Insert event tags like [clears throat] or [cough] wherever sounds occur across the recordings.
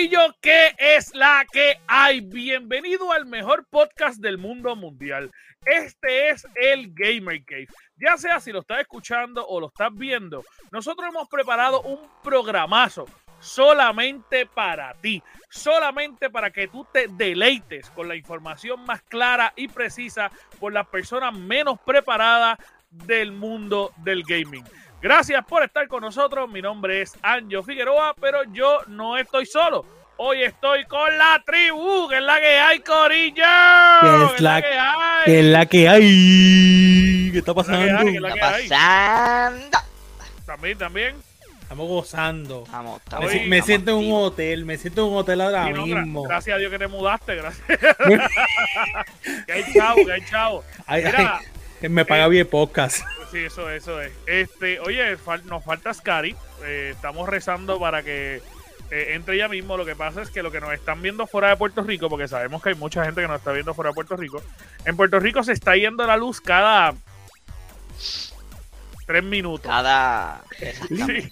Corillo, ¿qué es la que hay? Bienvenido al mejor podcast del mundo mundial. Este es el Gamer Cave. Ya sea si lo estás escuchando o lo estás viendo, nosotros hemos preparado un programazo solamente para ti, solamente para que tú te deleites con la información más clara y precisa por las personas menos preparadas del mundo del gaming. Gracias por estar con nosotros. Mi nombre es Anjo Figueroa, pero yo no estoy solo. Hoy estoy con la tribu, que es la que hay, Corillo. Que es, la, que hay. Que es la que hay. ¿Qué está pasando? ¿Qué está pasando? También, también. Estamos gozando. Estamos, me, estamos, me siento en un hotel, me siento en un hotel ahora Sí, no, gra- mismo. gracias a Dios que te mudaste, gracias. [laughs] [laughs] que hay chavo, que hay chavo. Ay, Mira, ay, me paga eh, bien podcast. Sí, eso, eso es. Este, oye, fal- nos falta Scary. Eh, estamos rezando para que eh, entre ella mismo. Lo que pasa es que lo que nos están viendo fuera de Puerto Rico, porque sabemos que hay mucha gente que nos está viendo fuera de Puerto Rico. En Puerto Rico se está yendo la luz cada tres minutos. Cada. Sí.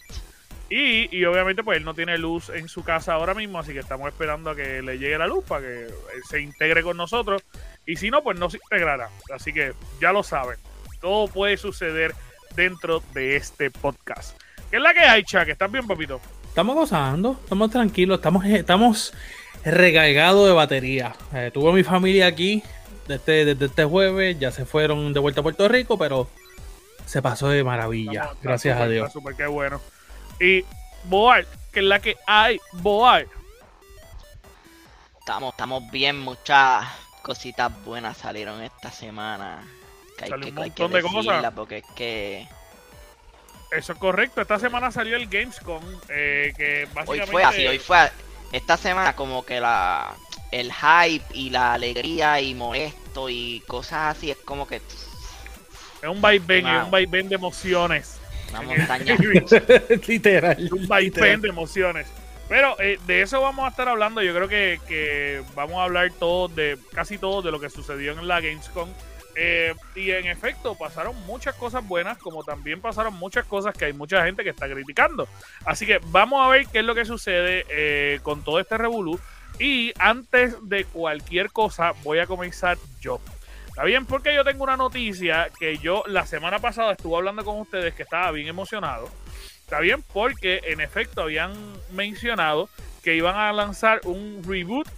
Y, y obviamente pues él no tiene luz en su casa ahora mismo, así que estamos esperando a que le llegue la luz para que él se integre con nosotros. Y si no, pues no se integrará. Así que ya lo saben. Todo puede suceder dentro de este podcast. ¿Qué es la que hay, Chuck? ¿Estás bien, papito? Estamos gozando, estamos tranquilos, estamos, estamos recargados de batería. Eh, tuve a mi familia aquí desde, desde este jueves, ya se fueron de vuelta a Puerto Rico, pero se pasó de maravilla, Estamos- gracias a Dios. súper, qué bueno. Y Boar, ¿qué es la que hay, Boar? Estamos, estamos bien, muchas cositas buenas salieron esta semana. Que hay que, un hay que montón de cosas. decirla porque es que Eso es correcto. Esta semana salió el Gamescom, eh, que hoy básicamente... fue así, hoy fue a- esta semana como que la el hype y la alegría y molesto y cosas así es como que Es un vaivén, es Wow. un vaivén de emociones. una [laughs] montaña. Literal. un vaivén de emociones. Pero eh, de eso vamos a estar hablando. Yo creo que, vamos a hablar todos de casi todo de lo que sucedió en la Gamescom. Eh, y en efecto, pasaron muchas cosas buenas, como también pasaron muchas cosas que hay mucha gente que está criticando. Así que vamos a ver qué es lo que sucede eh, con todo este revolú. Y antes de cualquier cosa, voy a comenzar yo. ¿Está bien? Porque yo tengo una noticia que yo la semana pasada estuve hablando con ustedes que estaba bien emocionado. Está bien, porque en efecto habían mencionado que iban a lanzar un reboot,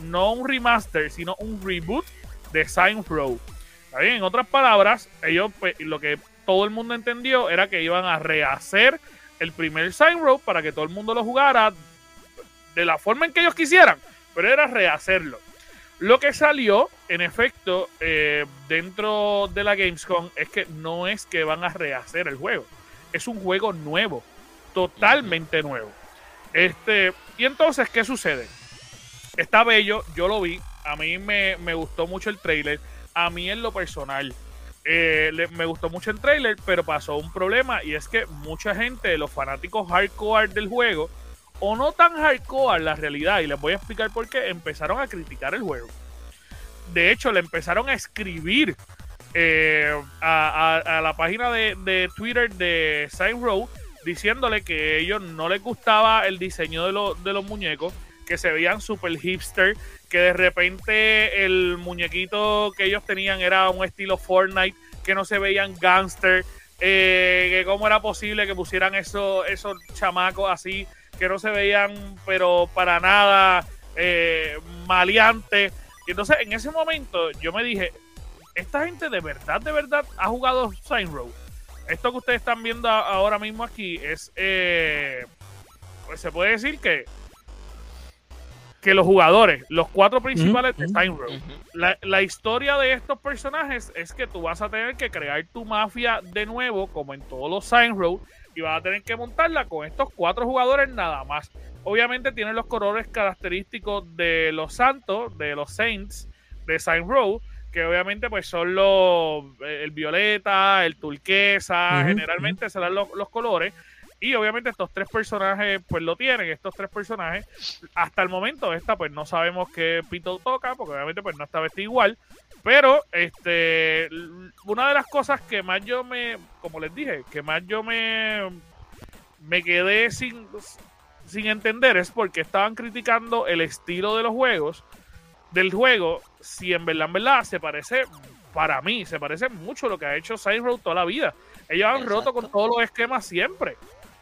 no un remaster, sino un reboot de Saints Row. Está bien, en otras palabras, ellos pues, lo que todo el mundo entendió era que iban a rehacer el primer Saints Row para que todo el mundo lo jugara de la forma en que ellos quisieran, pero era rehacerlo. Lo que salió, en efecto, eh, dentro de la Gamescom es que no es que van a rehacer el juego es un juego nuevo, totalmente nuevo. Este, y entonces, ¿qué sucede? Está bello, yo lo vi, a mí me, me gustó mucho el trailer, a mí en lo personal, eh, le- me gustó mucho el trailer, pero pasó un problema y es que mucha gente, los fanáticos hardcore del juego, o no tan hardcore la realidad, y les voy a explicar por qué, empezaron a criticar el juego. De hecho, le empezaron a escribir eh, a, la página de, Twitter de Saints Row diciéndole que a ellos no les gustaba el diseño de, los- de los muñecos, que se veían super hipster, que de repente el muñequito que ellos tenían era un estilo Fortnite, que no se veían gangster, eh, que cómo era posible que pusieran eso- esos chamacos así, que no se veían pero para nada eh, maleantes. Y entonces en ese momento yo me dije, esta gente de verdad, de verdad ha jugado Saints Row. Esto que ustedes están viendo ahora mismo aquí es, eh, pues se puede decir que que los jugadores, los cuatro principales de Row, Ujú. la, la historia de estos personajes es que tú vas a tener que crear tu mafia de nuevo, como en todos los Saints Row, y vas a tener que montarla con estos cuatro jugadores nada más. Obviamente tienen los colores característicos de los santos, de los Saints, de Saints Row, que obviamente pues son los eh, el violeta, el turquesa, generalmente serán los, los colores. Y obviamente estos tres personajes pues lo tienen, estos tres personajes. Hasta el momento esta pues no sabemos qué pito toca, porque obviamente pues no está vestido igual. Pero este una de las cosas que más yo me, como les dije, que más yo me me quedé sin sin entender es porque estaban criticando el estilo de los juegos, del juego, si en verdad, en verdad, se parece, para mí, se parece mucho a lo que ha hecho Side Road toda la vida. Ellos han roto con todos los esquemas siempre.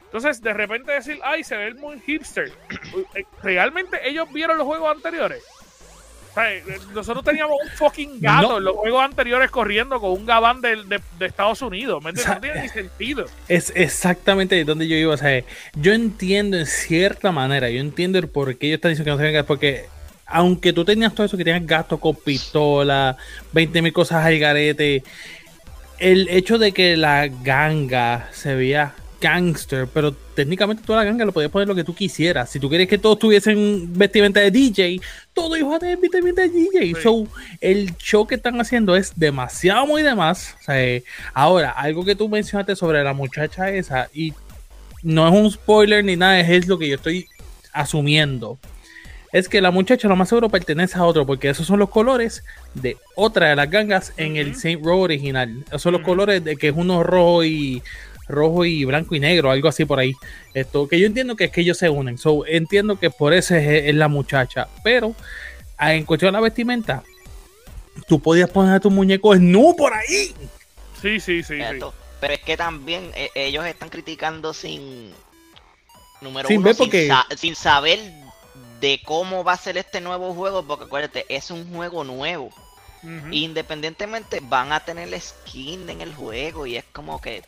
Entonces, de repente decir, ay, se ve muy hipster. [clears throat] Eh, ¿Realmente ellos vieron los juegos anteriores? O sea, eh, nosotros teníamos un fucking gato No. en los juegos anteriores corriendo con un gabán de, de- de Estados Unidos. ¿Me entiendes? O sea, no tiene ni sentido. Es exactamente donde yo iba. O sea, yo entiendo en cierta manera, yo entiendo el por qué ellos están diciendo que no se venga, porque aunque tú tenías todo eso, que tenías gastos con pistola, 20 mil cosas al garete, el hecho de que la ganga se veía gangster, pero técnicamente toda la ganga lo podías poner lo que tú quisieras. Si tú quieres que todos tuviesen vestimenta de DJ, todos iban a tener vestimenta de DJ. Sí. So, el show que están haciendo es demasiado muy de más. O sea, eh, ahora, algo que tú mencionaste sobre la muchacha esa, y no es un spoiler ni nada, es lo que yo estoy asumiendo. Es que la muchacha lo más seguro pertenece a otro, porque esos son los colores de otra de las gangas en el. Saint Row original. Esos son los colores de que es uno rojo y rojo y blanco y negro, algo así por ahí. Esto que yo entiendo que es que ellos se unen. So, entiendo que por eso es, es la muchacha. Pero ah, en cuestión de la vestimenta, tú podías poner a tu muñeco nu por ahí. Sí, sí, sí. sí. Esto. Pero es que también eh, ellos están criticando sin. Número Sin uno, ver sin, porque- sa- sin saber de cómo va a ser este nuevo juego, porque acuérdate, es un juego nuevo. Independientemente, van a tener skin en el juego y es como que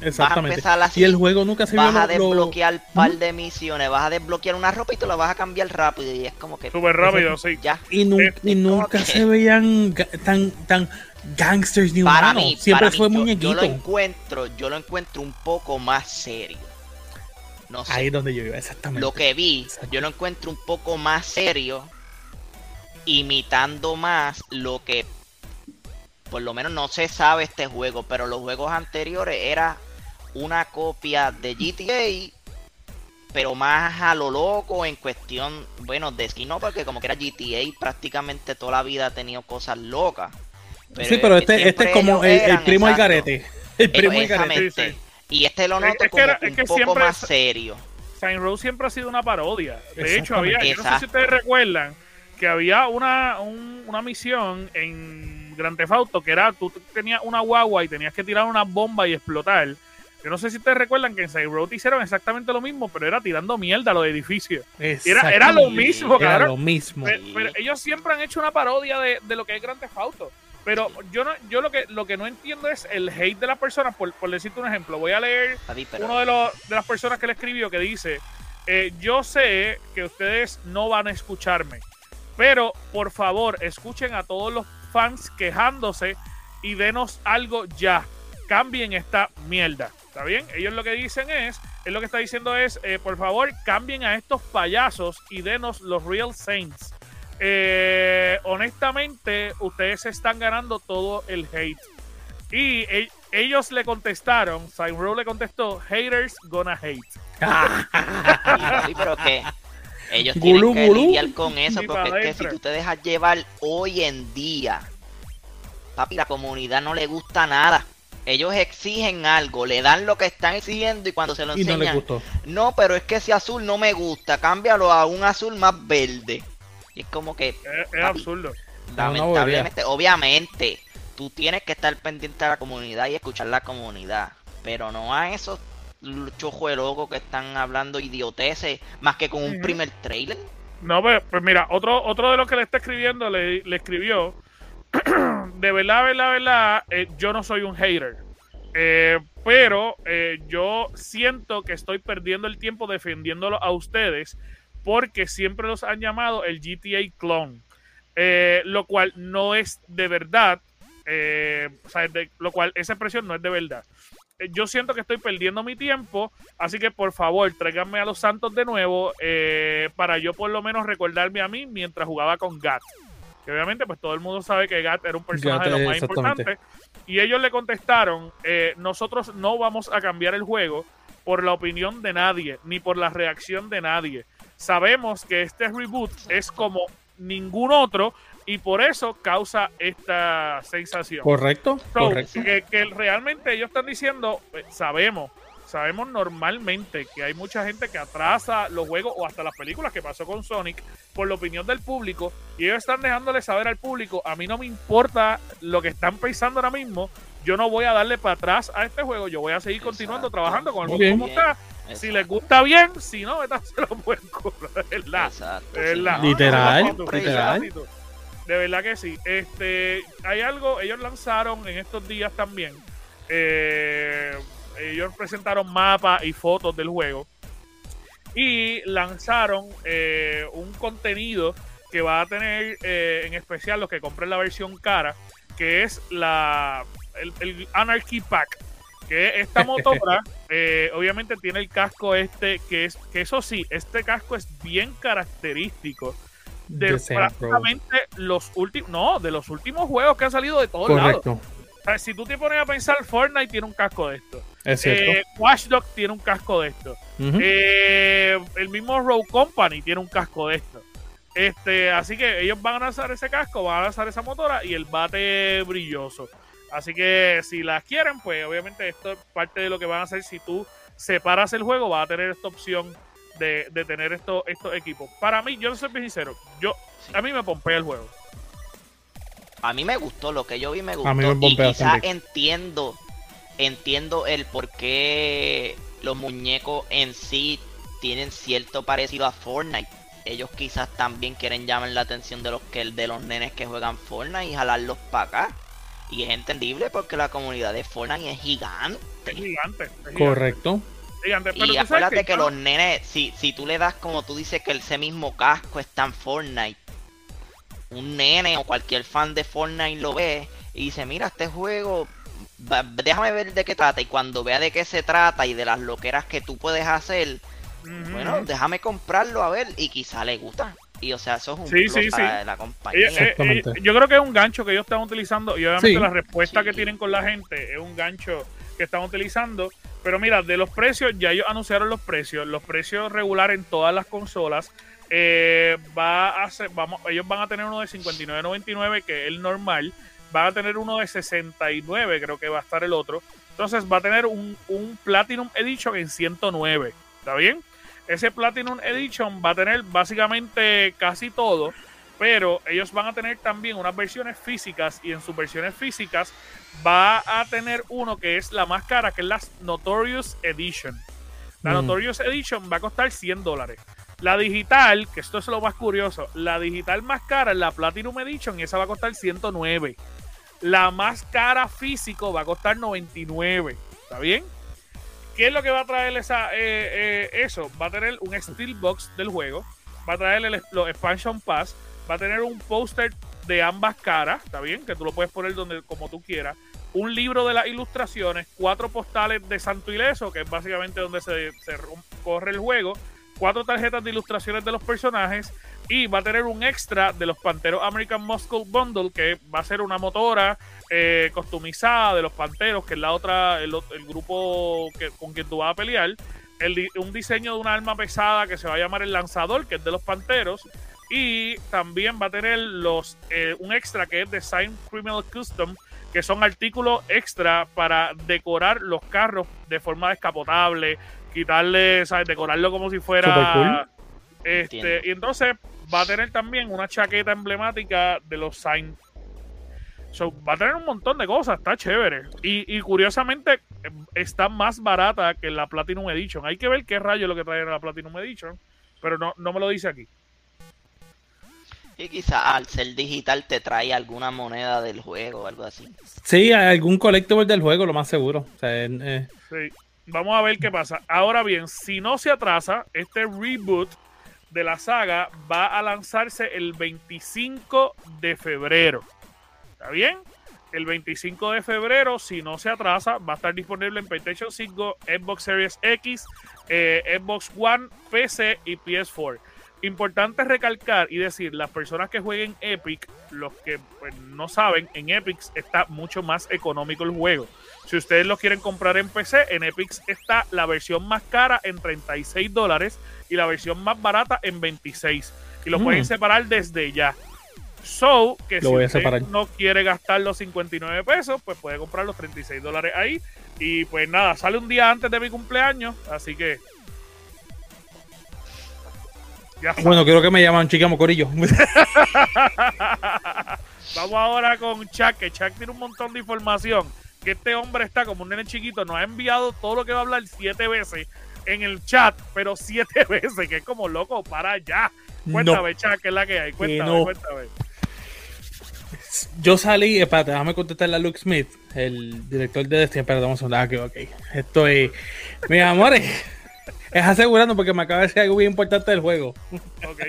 Exactamente. empezar así, y el juego nunca se vio vas a lo- lo- desbloquear un par de misiones, vas a desbloquear una ropa y te la vas a cambiar rápido y es como que Súper rápido, sí. ya. y, nu- Eh, y nunca que- se veían tan tan gangsters ni Para humanos. mí, Siempre para mí, fue yo- muñequito. Yo, lo encuentro, yo lo encuentro un poco más serio. No sé. Ahí es donde yo iba, exactamente. lo que vi, yo lo encuentro un poco más serio, imitando más lo que por lo menos no se sabe este juego, pero los juegos anteriores era una copia de GTA, pero más a lo loco en cuestión, bueno, de skin no, porque como que era GTA prácticamente toda la vida ha tenido cosas locas. sí, pero este, este es como el, el primo del exacto. garete. El primo del garete. Y este lo Es- noto es que como era- es un que poco siempre más es- serio. Saint Row siempre ha sido una parodia. De hecho, había, yo no sé si ustedes recuerdan que había una, un- una misión en Grand Theft Auto que era tú tenías una guagua y tenías que tirar una bomba y explotar. Yo no sé si ustedes recuerdan que en Saint Row hicieron exactamente lo mismo, pero era tirando mierda a los edificios. Era, era lo mismo, Era cabrón. lo mismo. Pero, pero ellos siempre han hecho una parodia de, de lo que es Grand Theft Auto. Pero yo no, yo lo que lo que no entiendo es el hate de las personas. Por, por decirte un ejemplo, voy a leer uno de, los, de las personas que le escribió que dice, eh, yo sé que ustedes no van a escucharme, pero por favor escuchen a todos los fans quejándose y denos algo ya. Cambien esta mierda. ¿Está bien? Ellos lo que dicen es, él lo que está diciendo es, eh, por favor cambien a estos payasos y denos los Real Saints. Eh, honestamente, ustedes se están ganando todo el hate. Y e- ellos le contestaron, Row le contestó, haters gonna hate. Sí, pero que ellos Gulú, tienen que gulú. lidiar con eso, Ni porque es que si tú te dejas llevar hoy en día, papi, la comunidad no le gusta nada. Ellos exigen algo, le dan lo que están exigiendo y cuando se lo y no les enseñan, gustó. no, pero es que ese azul no me gusta, cámbialo a un azul más verde. Y es como que, Es, es absurdo. lamentablemente, obviamente, tú tienes que estar pendiente de la comunidad y escuchar la comunidad, pero no a esos chojos de locos que están hablando idioteces más que con un primer trailer. No, pues, pues mira, otro, otro de los que le está escribiendo le, le escribió, [clears throat] de verdad, verdad, verdad, eh, yo no soy un hater. Eh, pero eh, yo siento que estoy perdiendo el tiempo defendiéndolo a ustedes porque siempre los han llamado el GTA clone. Eh, lo cual no es de verdad. eh, o sea, de- lo cual esa expresión no es de verdad. Eh, Yo siento que estoy perdiendo mi tiempo, así que por favor tráiganme a los Santos de nuevo eh, para yo por lo menos recordarme a mí mientras jugaba con Gat. Que obviamente pues todo el mundo sabe que Gat era un personaje Gat, de lo más exactamente. importante. Y ellos le contestaron, nosotros no vamos a cambiar el juego por la opinión de nadie, ni por la reacción de nadie. Sabemos que este reboot es como ningún otro y por eso causa esta sensación. ¿Correcto? So, Correcto. que, que realmente ellos están diciendo, eh, sabemos sabemos normalmente que hay mucha gente que atrasa los juegos o hasta las películas que pasó con Sonic por la opinión del público y ellos están dejándole saber al público, a mí no me importa lo que están pensando ahora mismo, yo no voy a darle para atrás a este juego, yo voy a seguir continuando trabajando con el juego como está. Si les gusta bien, si no, se lo pueden comprar, ¿verdad? Exacto, ¿verdad? sí. Literal, No, literal. De verdad que sí. Este, hay algo, ellos lanzaron en estos días también. eh, ellos presentaron mapas y fotos del juego. Y lanzaron eh, un contenido que va a tener eh, en especial los que compren la versión cara, que es la el, el Anarchy Pack. Que esta motora, [laughs] eh, obviamente tiene el casco este, que es, que eso sí, este casco es bien característico de prácticamente los últimos, no, de los últimos juegos que han salido de todos lados. Correcto. O sea, si tú te pones a pensar, Fortnite tiene un casco de esto. Es. Eh, Watch Dogs tiene un casco de esto. Eh, el mismo Road Company tiene un casco de esto. Este, así que ellos van a lanzar ese casco, van a lanzar esa motora y el bate brilloso. Así que si las quieren, pues obviamente esto es parte de lo que van a hacer. Si tú separas el juego, vas a tener esta opción de, de tener esto, estos equipos. Para mí, yo no soy sincero, yo, a mí me pompea el juego. A mí me gustó, lo que yo vi me gustó. A mí me y pompea bastante. entiendo, entiendo el por qué los muñecos en sí tienen cierto parecido a Fortnite. Ellos quizás también quieren llamar la atención de los que de los nenes que juegan Fortnite y jalarlos para acá. Y es entendible porque la comunidad de Fortnite es gigante. Es gigante. es gigante, Correcto. gigante. Pero Y acuérdate que los nenes, si, si tú le das como tú dices que ese mismo casco está en Fortnite, un nene o cualquier fan de Fortnite lo ve y dice, mira, este juego, va- déjame ver de qué trata. Y cuando vea de qué se trata y de las loqueras que tú puedes hacer, bueno, déjame comprarlo a ver y quizá le gusta. Y o sea, eso es un Sí, plus sí, para sí. la compañía. Eh, Exactamente. eh, yo creo que es un gancho que ellos están utilizando y obviamente Sí. la respuesta Sí. que tienen con la gente es un gancho que están utilizando. Pero mira, de los precios, ya ellos anunciaron los precios. Los precios regulares en todas las consolas. eh, va a ser, vamos, ellos van a tener uno de 59.99 que es el normal. Van a tener uno de 69, creo que va a estar el otro. Entonces va a tener un, un Platinum Edition en 109. ¿Está bien? Ese Platinum Edition va a tener básicamente casi todo, pero ellos van a tener también unas versiones físicas y en sus versiones físicas va a tener uno que es la más cara, que es la Notorious Edition. La Mm. Notorious Edition va a costar 100 dólares. La digital, que esto es lo más curioso, la digital más cara es la Platinum Edition y esa va a costar 109. La más cara físico va a costar 99. ¿Está bien? ¿Qué es lo que va a traer esa, eh, eh, eso? Va a tener un Steelbox del juego, va a traer el, los Expansion Pass, va a tener un póster de ambas caras, ¿está bien? Que tú lo puedes poner donde como tú quieras. Un libro de las ilustraciones, cuatro postales de Santo Ileso, que es básicamente donde se, se corre el juego, cuatro tarjetas de ilustraciones de los personajes y va a tener un extra de los Panteros American Muscle Bundle, que va a ser una motora eh, customizada de los Panteros, que es la otra, el, el grupo con quien tú vas a pelear. Un diseño de una arma pesada que se va a llamar el Lanzador, que es de los Panteros. Y también va a tener los eh, un extra que es Design Criminal Custom, que son artículos extra para decorar los carros de forma descapotable, quitarle, ¿sabes? Decorarlo como si fuera. Supercool. Este, Entiendo. y entonces va a tener también una chaqueta emblemática de los Saints. So, va a tener un montón de cosas, está chévere. Y, y curiosamente está más barata que la Platinum Edition. Hay que ver qué rayo es lo que trae la Platinum Edition, pero no, no me lo dice aquí. Y quizá al ser digital te trae alguna moneda del juego o algo así. Sí, hay algún collectible del juego, lo más seguro. O sea, eh, Sí. Vamos a ver qué pasa. Ahora bien, si no se atrasa, este reboot de la saga va a lanzarse el 25 de febrero. ¿Está bien? El 25 de febrero, si no se atrasa, va a estar disponible en PlayStation 5, Xbox Series X, eh, Xbox One, PC y PS4. Importante recalcar y decir, las personas que jueguen Epic, los que pues, no saben, en Epic está mucho más económico el juego. Si ustedes lo quieren comprar en PC, en Epic está la versión más cara en 36 dólares y la versión más barata en 26. Y lo Mm. pueden separar desde ya. So, que Lo si usted no quiere gastar los 59 pesos, pues puede comprar los 36 dólares ahí. Y pues nada, sale un día antes de mi cumpleaños, así que. Ya. Bueno, creo que me llaman chica mocorillo. [laughs] Vamos ahora con Chuck, que Chuck tiene un montón de información. Que este hombre está como un nene chiquito, nos ha enviado todo lo que va a hablar siete veces en el chat, pero siete [laughs] veces, que es como loco, para allá. Cuéntame, Chuck, ¿qué es la que hay? Cuéntame, no. cuéntame. Yo salí, espérate, déjame contestarle a Luke Smith, el director de Destiny. Espérate, vamos a ok. Estoy. Mis amores, es asegurando porque me acaba de decir algo bien importante del juego. Ok.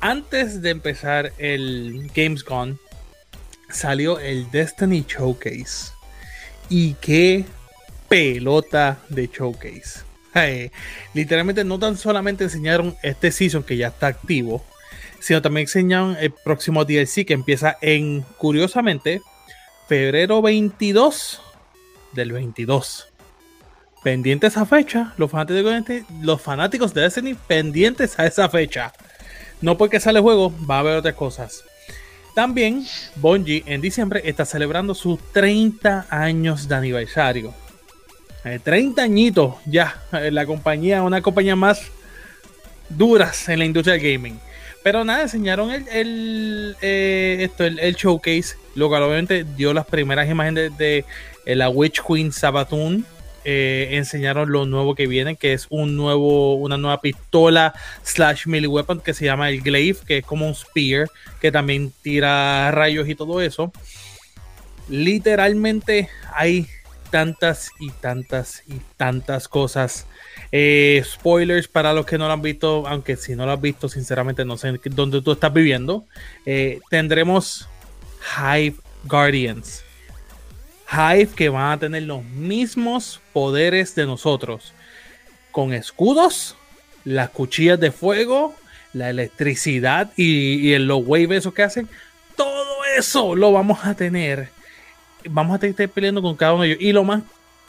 Antes de empezar el Gamescom, salió el Destiny Showcase. Y qué pelota de showcase. Eh, literalmente no tan solamente enseñaron este season que ya está activo, sino también enseñaron el próximo DLC que empieza en, curiosamente, febrero 22 del 22. Pendientes a esa fecha, los fanáticos de, los fanáticos de Destiny pendientes a esa fecha. No porque sale el juego, va a haber otras cosas. También Bungie en diciembre está celebrando sus 30 años de aniversario. Eh, 30 añitos ya, eh, la compañía, una compañía más duras en la industria del gaming. Pero nada, enseñaron el, el, eh, esto, el, showcase, lo cual obviamente dio las primeras imágenes de, de la Witch Queen Sabaton. Eh, enseñaron lo nuevo que viene, que es un nuevo, una nueva pistola slash melee weapon que se llama el Glaive, que es como un spear, que también tira rayos y todo eso. Literalmente hay tantas y tantas y tantas cosas. Eh, spoilers para los que no lo han visto, aunque si no lo has visto, sinceramente no sé dónde tú estás viviendo. Eh, tendremos Hive Guardians. Hive que van a tener los mismos poderes de nosotros. Con escudos, las cuchillas de fuego, la electricidad y, y los waves esos que hacen. Todo eso lo vamos a tener. Vamos a estar peleando con cada uno de ellos. Y lo más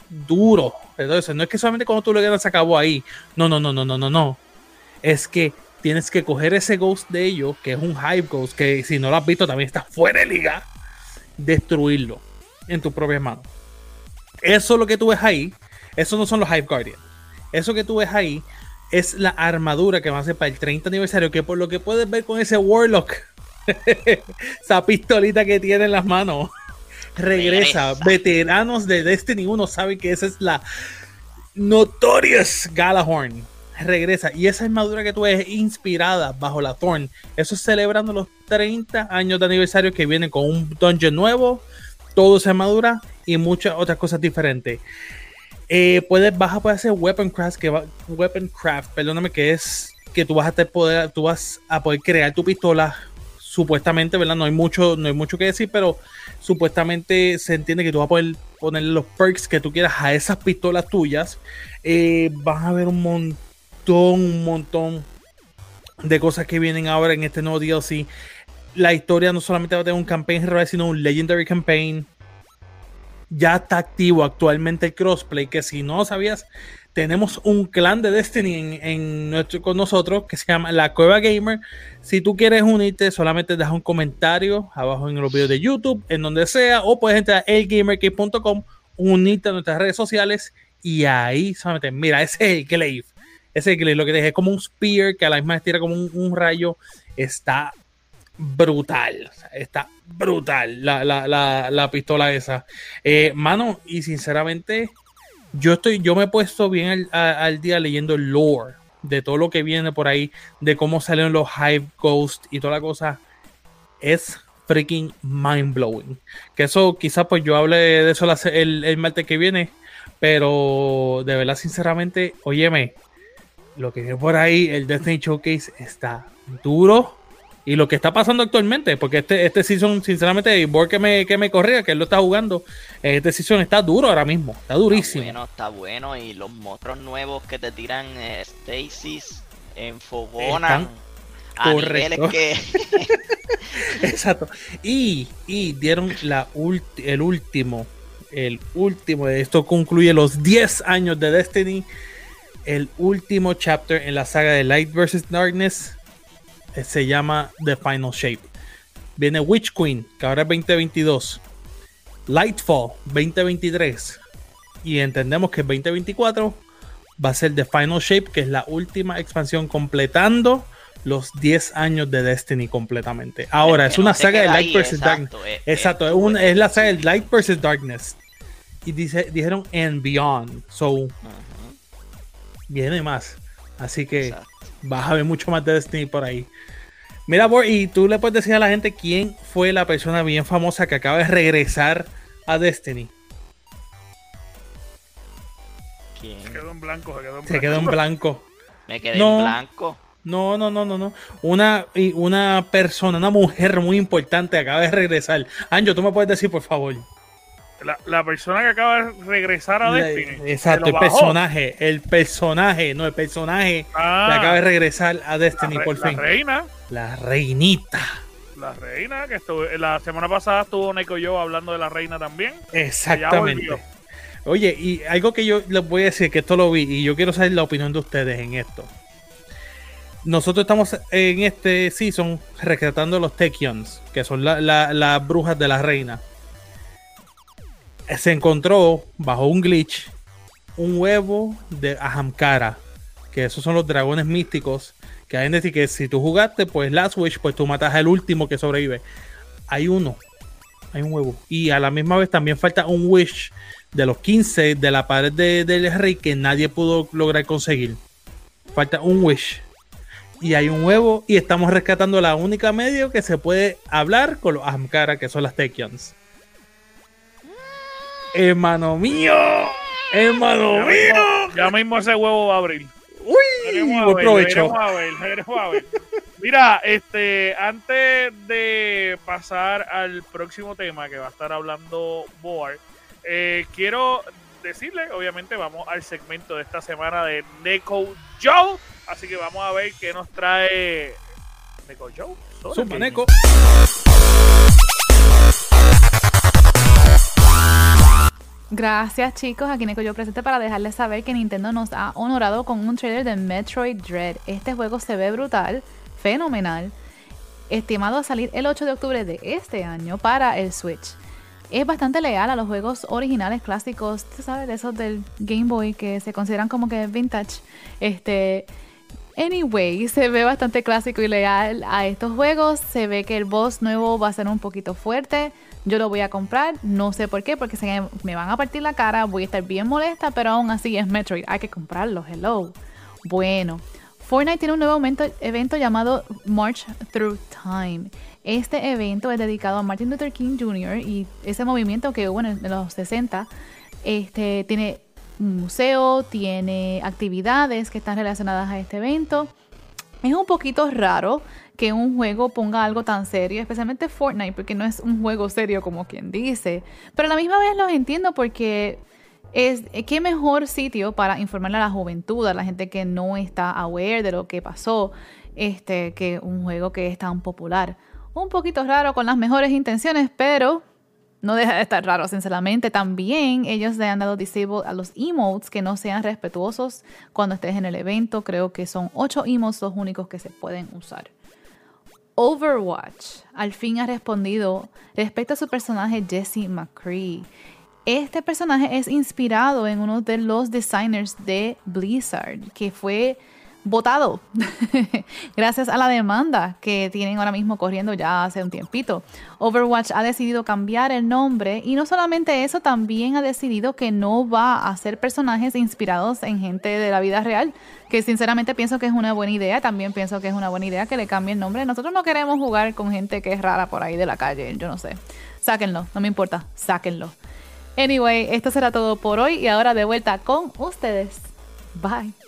duro. Entonces, no es que solamente cuando tú lo ganas se acabó ahí. No, no, no, no, no, no, no. Es que tienes que coger ese ghost de ellos, que es un hype ghost, que si no lo has visto también está fuera de liga. Destruirlo en tu propia mano. Eso lo que tú ves ahí. Eso no son los Hype Guardians. Eso que tú ves ahí es la armadura que va a ser para el 30 aniversario. Que por lo que puedes ver con ese Warlock, [laughs] esa pistolita que tiene en las manos, [laughs] regresa. Regresa. Veteranos de Destiny 1 saben que esa es la Notorious Galahorn. Regresa. Y esa armadura que tú ves es inspirada bajo la Thorn. Eso es celebrando los 30 años de aniversario que viene con un dungeon nuevo, toda esa armadura y muchas otras cosas diferentes. Eh, puedes, vas a poder hacer weapon craft, que va, weapon craft, perdóname, que es que tú vas a poder, tú vas a poder crear tu pistola. Supuestamente, ¿verdad? No hay mucho, no hay mucho que decir, pero supuestamente se entiende que tú vas a poder poner los perks que tú quieras a esas pistolas tuyas. Eh, vas a ver un montón, un montón de cosas que vienen ahora en este nuevo DLC. La historia no solamente va a tener un campaign real, sino un legendary campaign ya está activo actualmente el crossplay, que si no sabías, tenemos un clan de Destiny en, en nuestro, con nosotros que se llama La Cueva Gamer. Si tú quieres unirte, solamente deja un comentario abajo en los videos de YouTube, en donde sea, o puedes entrar a elgamerkey.com, unirte a nuestras redes sociales y ahí solamente, mira, ese es el glaive. Ese es el glaive, lo que te dije, como un spear que a la misma vez tira como un, un rayo, está brutal. Está brutal la, la, la, la pistola esa. Eh, mano, y sinceramente, yo estoy, yo me he puesto bien al, día leyendo el lore de todo lo que viene por ahí, de cómo salieron los Hive Ghost y toda la cosa. Es freaking mind blowing. Que eso quizás pues yo hable de eso el, el martes que viene. Pero de verdad, sinceramente, óyeme, lo que viene por ahí, el Destiny Showcase está duro. Y lo que está pasando actualmente, porque este, este season, sinceramente, Borg que me, que me corría, que él lo está jugando, este season está duro ahora mismo, está durísimo. Está bueno, está bueno. Y los monstruos nuevos que te tiran eh, Stasis enfogonan Están a correcto. que. [laughs] [laughs] Exacto. Y, y dieron la ulti- el último, el último, esto concluye los 10 años de Destiny, el último chapter en la saga de Light vs. Darkness se llama The Final Shape. Viene Witch Queen, que ahora es 2022. Lightfall 2023. Y entendemos que 2024 va a ser The Final Shape, que es la última expansión completando los 10 años de Destiny completamente. Ahora, es, una saga de Light vs. Darkness. exacto, es, la saga de Light vs. Darkness. Y dice, dijeron And Beyond. So, viene más. Así que vas a ver mucho más de Destiny por ahí. Mira, y tú le puedes decir a la gente quién fue la persona bien famosa que acaba de regresar a Destiny. ¿Quién? Se quedó en blanco, se quedó en blanco. Se quedó en blanco. Me quedé en blanco. No, no, no, no, no. Una, una persona, una mujer muy importante acaba de regresar. Anjo, tú me puedes decir, por favor. La, persona que acaba de regresar a Destiny. Exacto, el personaje, el personaje, no, el personaje que ah. acaba de regresar a Destiny por fin. La reina. La reinita. La reina, que estuvo, la semana pasada estuvo Neko yo hablando de la reina también. Exactamente. Oye, y algo que yo les voy a decir, que esto lo vi, y yo quiero saber la opinión de ustedes en esto. Nosotros estamos en este season rescatando los Tekions, que son las brujas de la reina se encontró bajo un glitch un huevo de Ahamkara, que esos son los dragones místicos que hay en decir que si tú jugaste, pues Last Wish, pues tú matas al último que sobrevive. Hay uno, hay un huevo. Y a la misma vez también falta un Wish de los 15 de la pared del rey que nadie pudo lograr conseguir. Falta un Wish. Y hay un huevo y estamos rescatando la única medio que se puede hablar con los Ahamkara, que son las Tekians. Hermano mío. Hermano mío. Ya mismo ese huevo va a abrir. Uy, buen provecho. Mira, este, antes de pasar al próximo tema que va a estar hablando Boar, eh, quiero decirle, obviamente, vamos al segmento de esta semana de Neko Joe. Así que vamos a ver qué nos trae Neko Joe. Neko. Gracias chicos, aquí Neko yo presente para dejarles saber que Nintendo nos ha honorado con un trailer de Metroid Dread. Este juego se ve brutal, fenomenal, estimado a salir el 8 de octubre de este año para el Switch. Es bastante leal a los juegos originales clásicos, sabes, de esos del Game Boy que se consideran como que vintage. Este, Anyway, se ve bastante clásico y leal a estos juegos. Se ve que el boss nuevo va a ser un poquito fuerte. Yo lo voy a comprar, no sé por qué, porque me van a partir la cara, voy a estar bien molesta, pero aún así es Metroid, hay que comprarlo, hello. Bueno, Fortnite tiene un nuevo evento, llamado March Through Time. Este evento es dedicado a Martin Luther King Jr. y ese movimiento que hubo en los 60 este, tiene un museo, tiene actividades que están relacionadas a este evento. Es un poquito raro que un juego ponga algo tan serio, especialmente Fortnite, porque no es un juego serio como quien dice. Pero a la misma vez los entiendo porque es qué mejor sitio para informarle a la juventud, a la gente que no está aware de lo que pasó, este, que un juego que es tan popular. Un poquito raro con las mejores intenciones, pero no deja de estar raro, sinceramente. También ellos le han dado disable a los emotes que no sean respetuosos cuando estés en el evento. Creo que son ocho emotes los únicos que se pueden usar. Overwatch al fin ha respondido respecto a su personaje Jesse McCree. Este personaje es inspirado en uno de los designers de Blizzard, que fue votado [laughs] gracias a la demanda que tienen ahora mismo corriendo ya hace un tiempito. Overwatch ha decidido cambiar el nombre y no solamente eso, también ha decidido que no va a hacer personajes inspirados en gente de la vida real, que sinceramente pienso que es una buena idea, también pienso que es una buena idea que le cambie el nombre. Nosotros no queremos jugar con gente que es rara por ahí de la calle, yo no sé. Sáquenlo, no me importa, sáquenlo. Anyway, esto será todo por hoy y ahora de vuelta con ustedes. Bye.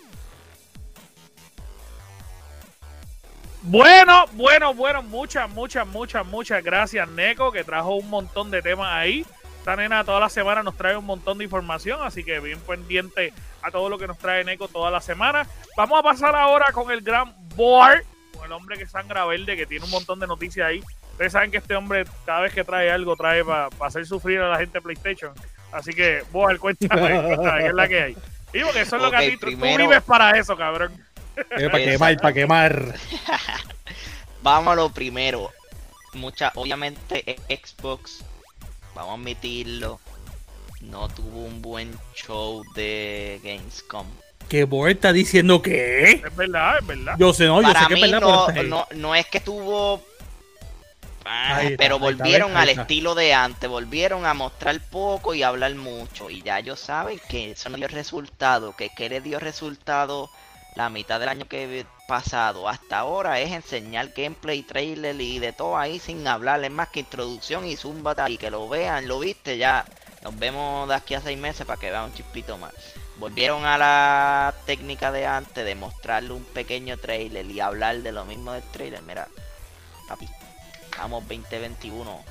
Bueno, bueno, bueno, muchas, muchas, muchas, muchas gracias, Neko, que trajo un montón de temas ahí. Esta nena toda la semana nos trae un montón de información, así que bien pendiente a todo lo que nos trae Neko toda la semana. Vamos a pasar ahora con el gran Board, con el hombre que sangra verde, que tiene un montón de noticias ahí. Ustedes saben que este hombre, cada vez que trae algo, trae para hacer sufrir a la gente de PlayStation. Así que, Board, cuéntame, cuéntame, ¿qué es la que hay? Digo que eso es lo que a ti, tú vives para eso, cabrón. Eh, para quemar, para quemar. [laughs] Vamos a lo primero. mucha, obviamente Xbox, vamos a admitirlo, no tuvo un buen show de Gamescom. ¿Qué Boy está diciendo que? Es verdad, es verdad. Yo sé, no, yo Para sé que mí es verdad, no, pero- no, no es que tuvo... Ah, Ahí pero ahí volvieron ahí al estilo de antes, volvieron a mostrar poco y hablar mucho. Y ya ellos saben que eso no dio resultado, que que le dio resultado la mitad del año que pasado hasta ahora es enseñar gameplay, trailer y de todo ahí sin hablar. Es más que introducción y zumba y que lo vean, lo viste ya. Nos vemos de aquí a seis meses para que vean un chispito más. Volvieron a la técnica de antes de mostrarle un pequeño trailer y hablar de lo mismo del trailer. Mira, papi, estamos 2021.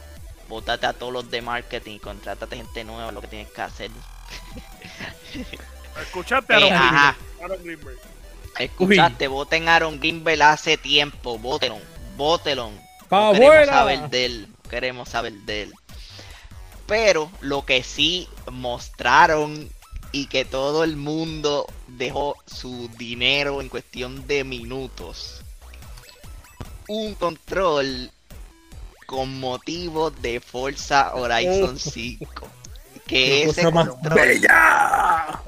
Bótate a todos los de marketing contrátate gente nueva, lo que tienes que hacer. [laughs] Escuchaste a Eh, Aaron ajá. Greenberg. Aaron Greenberg. Escuchaste, voten a Aaron Gimbel hace tiempo, votenlo, votenlo. ¡Pa' No queremos saber de él, no queremos saber de él. Pero lo que sí mostraron y que todo el mundo dejó su dinero en cuestión de minutos. Un control con motivo de Forza Horizon 5. Que ¡Qué ese cosa más control bella!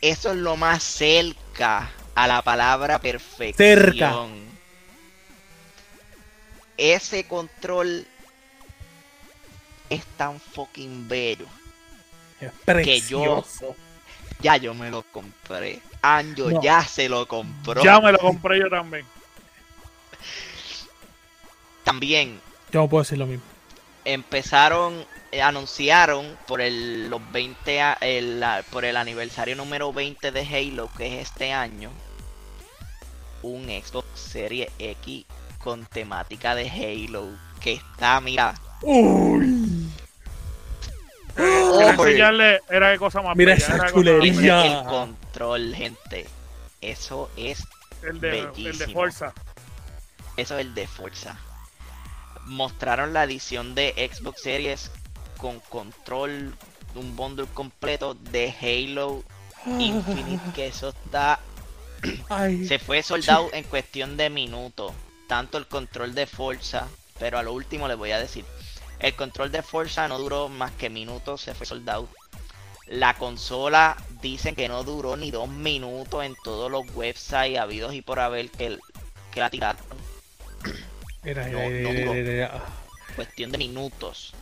Eso es lo más cerca a la palabra perfección. Cerca. Ese control es tan fucking bello. Es Que yo-. Ya yo me lo compré. Anjo No. ya se lo compró. Ya me lo compré yo también. También Yo no puedo decir lo mismo. empezaron, eh, anunciaron por el, los 20, a- el, la- por el aniversario número 20 de Halo, que es este año, un Xbox Series X con temática de Halo, que está, mira, Uy. Enseñarle, era de cosa más Mira bella, esa era chulería. el control, gente. Eso es, El de, el de Bellísimo. Forza. eso es el de Forza. Mostraron la edición de Xbox Series con control, un bundle completo de Halo [laughs] Infinite, que eso está Ay. Se fue soldado en cuestión de minutos. Tanto el control de Forza, pero a lo último les voy a decir. El control de Forza no duró más que minutos, se fue soldado. La consola dicen que no duró ni dos minutos en todos los websites habidos y por haber que, que la tiraron. Mira, No, mira, no mira, duró. mira, mira. Cuestión de minutos.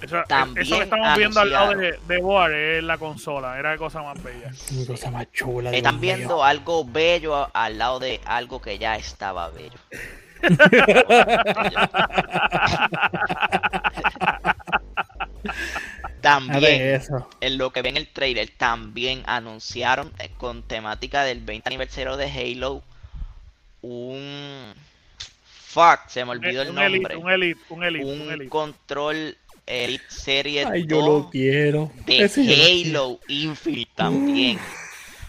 Eso, También eso que estamos viendo al lado de, de Boar es la consola. Era cosa más bella. Cosa más chula. Dios Están mío. viendo algo bello al lado de algo que ya estaba bello. [laughs] También, eso. en lo que ven el trailer, también anunciaron eh, con temática del 20 aniversario de Halo un... Fuck, se me olvidó el Eh, un Elite, nombre. un Elite, un Elite, un Un Elite. control Elite Series Ay, yo 2 lo quiero. de Ese yo quiero. Halo Infinite también.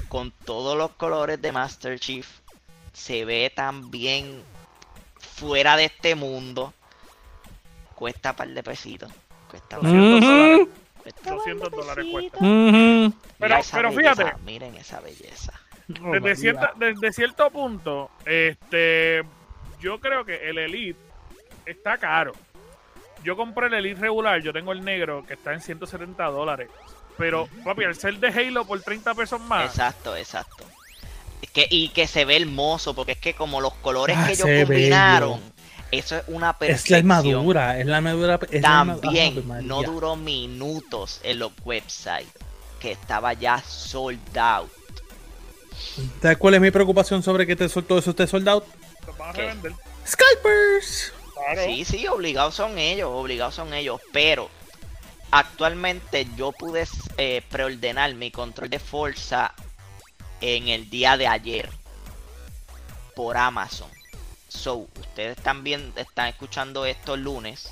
Con todos los colores de Master Chief. Se ve también fuera de este mundo. Cuesta par de pesitos. Cuesta, 200 Ujú. dólares. cuesta par de 200 dólares cuesta. Pero- esa pero belleza, fíjate. Miren esa belleza. Oh, Desde, cierta- desde cierto punto, este, yo creo que el Elite está caro. Yo compré el Elite regular, yo tengo el negro que está en 170 dólares. Pero, papi, al ser de Halo por 30 pesos más, Exacto, exacto. Es que, y que se ve hermoso, porque es que como los colores Ah, que ellos combinaron, bello. eso es una Es la perfección. armadura, es la armadura. es la arma- También no duró minutos en los websites, que estaba ya sold out. ¿Sabes cuál es mi preocupación sobre que te sol- todo eso esté soldado? los van a. Scalpers. Claro. Sí, sí, obligados son ellos, obligados son ellos, pero actualmente yo pude eh, preordenar mi control de Forza en el día de ayer por Amazon. So, ustedes también están escuchando esto el lunes.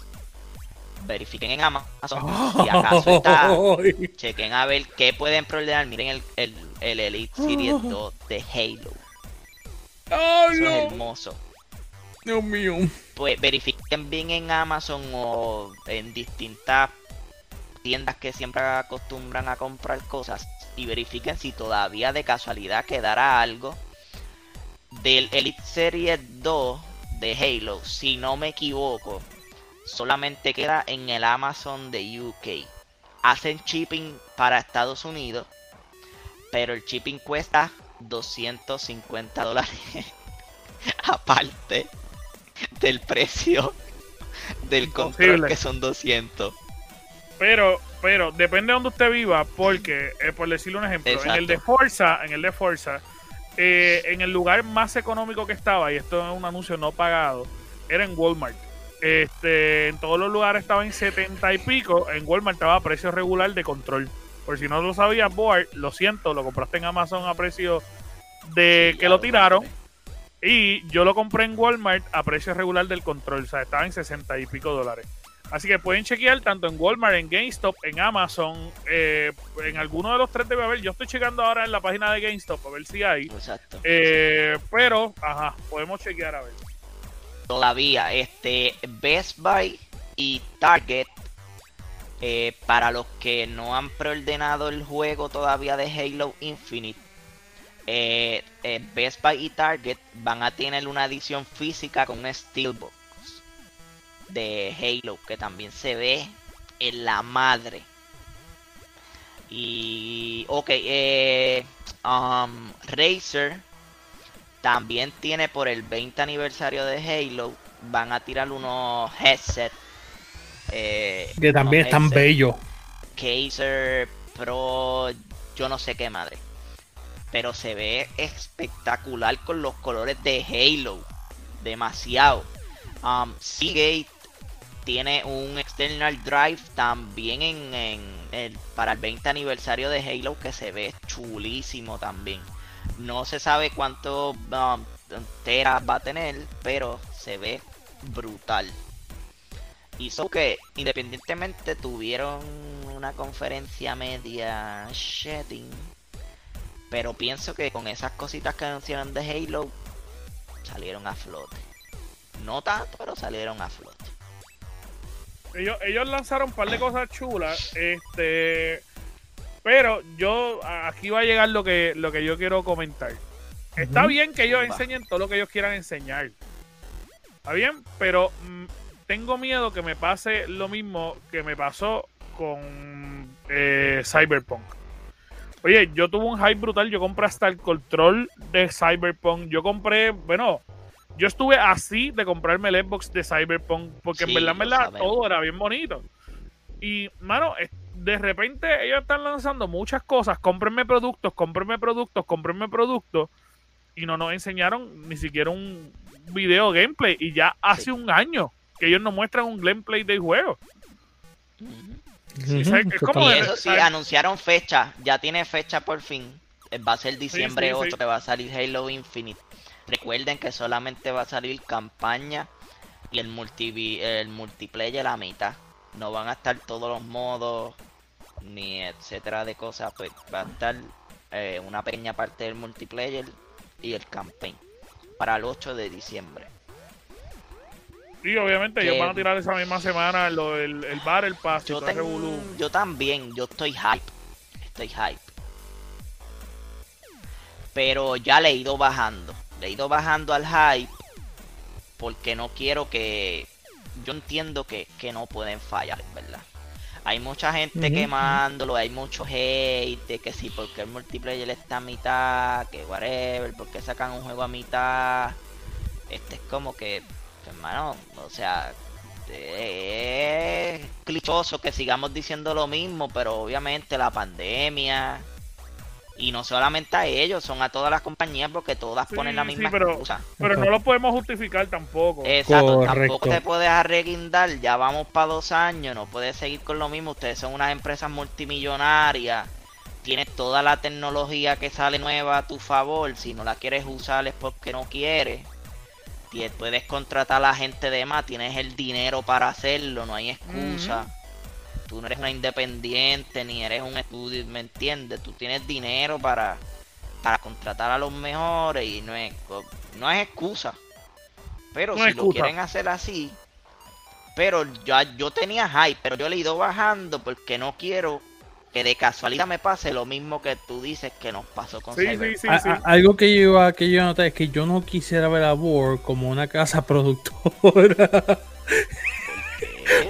Verifiquen en Amazon si acaso está. [laughs] Chequen a ver qué pueden preordenar. Miren el, el, el Elite Series [gasps] 2 de Halo. Eso es no. hermoso. Dios mío. pues verifiquen bien en Amazon o en distintas tiendas que siempre acostumbran a comprar cosas y verifiquen si todavía de casualidad quedará algo del Elite Series 2 de Halo, si no me equivoco, solamente queda en el Amazon de UK. Hacen shipping para Estados Unidos, pero el shipping cuesta 250 dólares. [laughs] Aparte [laughs] del precio del control que son 200. Pero, pero, depende de donde usted viva, porque, eh, por decirle un ejemplo, en el de Forza, en el de Forza, eh, en el lugar más económico que estaba, y esto es un anuncio no pagado, era en Walmart. Este, en todos los lugares estaba en 70 y pico, en Walmart estaba a precio regular de control. Por si no lo sabías, Board, lo siento, lo compraste en Amazon a precio de Sí, que lo tiraron. Y yo lo compré en Walmart a precio regular del control, o sea, estaba en 60 y pico dólares. Así que pueden chequear tanto en Walmart, en GameStop, en Amazon, eh, en alguno de los tres debe haber. Yo estoy checando ahora en la página de GameStop a ver si hay. Exacto. Eh, pero, ajá, podemos chequear a ver. todavía este Best Buy y Target eh, para los que no han preordenado el juego todavía de Halo Infinite eh, eh, Best Buy y Target van a tener una edición física con un Steelbox de Halo que también se ve en la madre y ok eh, um, Razer también tiene por el 20 aniversario de Halo, van a tirar unos headset. eh, Que también están bellos. Caser Pro, yo no sé qué madre. Pero se ve espectacular con los colores de Halo. Demasiado. Um, Seagate tiene un external drive también en, en el- para el 20 aniversario de Halo que se ve chulísimo también. No se sabe cuánto um, teras va a tener, pero se ve brutal. Hizo que independientemente tuvieron una conferencia media shedding. Pero pienso que con esas cositas que anunciaron de Halo salieron a flote. No tanto, pero salieron a flote. Ellos, ellos lanzaron un par de cosas chulas. Este. Pero yo. Aquí va a llegar lo que, lo que yo quiero comentar. Está bien que ellos enseñen todo lo que ellos quieran enseñar. Está bien, pero mm, tengo miedo que me pase lo mismo que me pasó con eh, Cyberpunk. Oye, yo tuve un hype brutal. Yo compré hasta el control de Cyberpunk. Yo compré, bueno, yo estuve así de comprarme el Xbox de Cyberpunk. Porque en verdad, en verdad, todo era bien bonito. Y, mano, de repente ellos están lanzando muchas cosas. Cómprenme productos, cómprenme productos, cómprenme productos. Y no nos enseñaron ni siquiera un video gameplay. Y ya hace Sí. un año que ellos nos muestran un gameplay del juego. Es como Y eso sí, ¿sabes? anunciaron fecha. Ya tiene fecha por fin. Eh, Va a ser diciembre sí, sí. 8 que va a salir Halo Infinite. Recuerden que solamente va a salir campaña y el, multi el multiplayer a la mitad. No van a estar todos los modos ni etcétera de cosas. Pues va a estar eh, una pequeña parte del multiplayer y el campaign para el 8 de diciembre. Y obviamente ellos van a tirar esa misma semana lo, el, el Battle Pass y Yo, el ten- revolú. yo también, yo estoy hype. Estoy hype. Pero ya le he ido bajando. Le he ido bajando al hype. Porque no quiero que. Yo entiendo que, que no pueden fallar, en verdad. Hay mucha gente quemándolo, hay mucho hate, de que sí, porque el multiplayer está a mitad, que whatever, porque sacan un juego a mitad. Este es como que, hermano, o sea, es clichoso que sigamos diciendo lo mismo, pero obviamente la pandemia y no solamente a ellos, son a todas las compañías porque todas Sí, ponen la sí, misma pero- excusa. Pero no lo podemos justificar tampoco. Exacto, Correcto. tampoco te puedes arreguindar, ya vamos para dos años, no puedes seguir con lo mismo, ustedes son unas empresas multimillonarias, tienes toda la tecnología que sale nueva a tu favor, si no la quieres usar es porque no quieres, puedes contratar a la gente de más, tienes el dinero para hacerlo, no hay excusa. Tú no eres una independiente ni eres un estudio, ¿me entiendes? Tú tienes dinero para, para contratar a los mejores y no es, no es excusa. Pero No si lo quieren hacer así, pero ya yo tenía hype, pero yo le he ido bajando porque no quiero que de casualidad me pase lo mismo que tú dices que nos pasó con Sí, sí, Cyberpunk. sí, A- sí. a- algo que yo, iba- que yo noté es que yo no quisiera ver a Board como una casa [laughs] productora.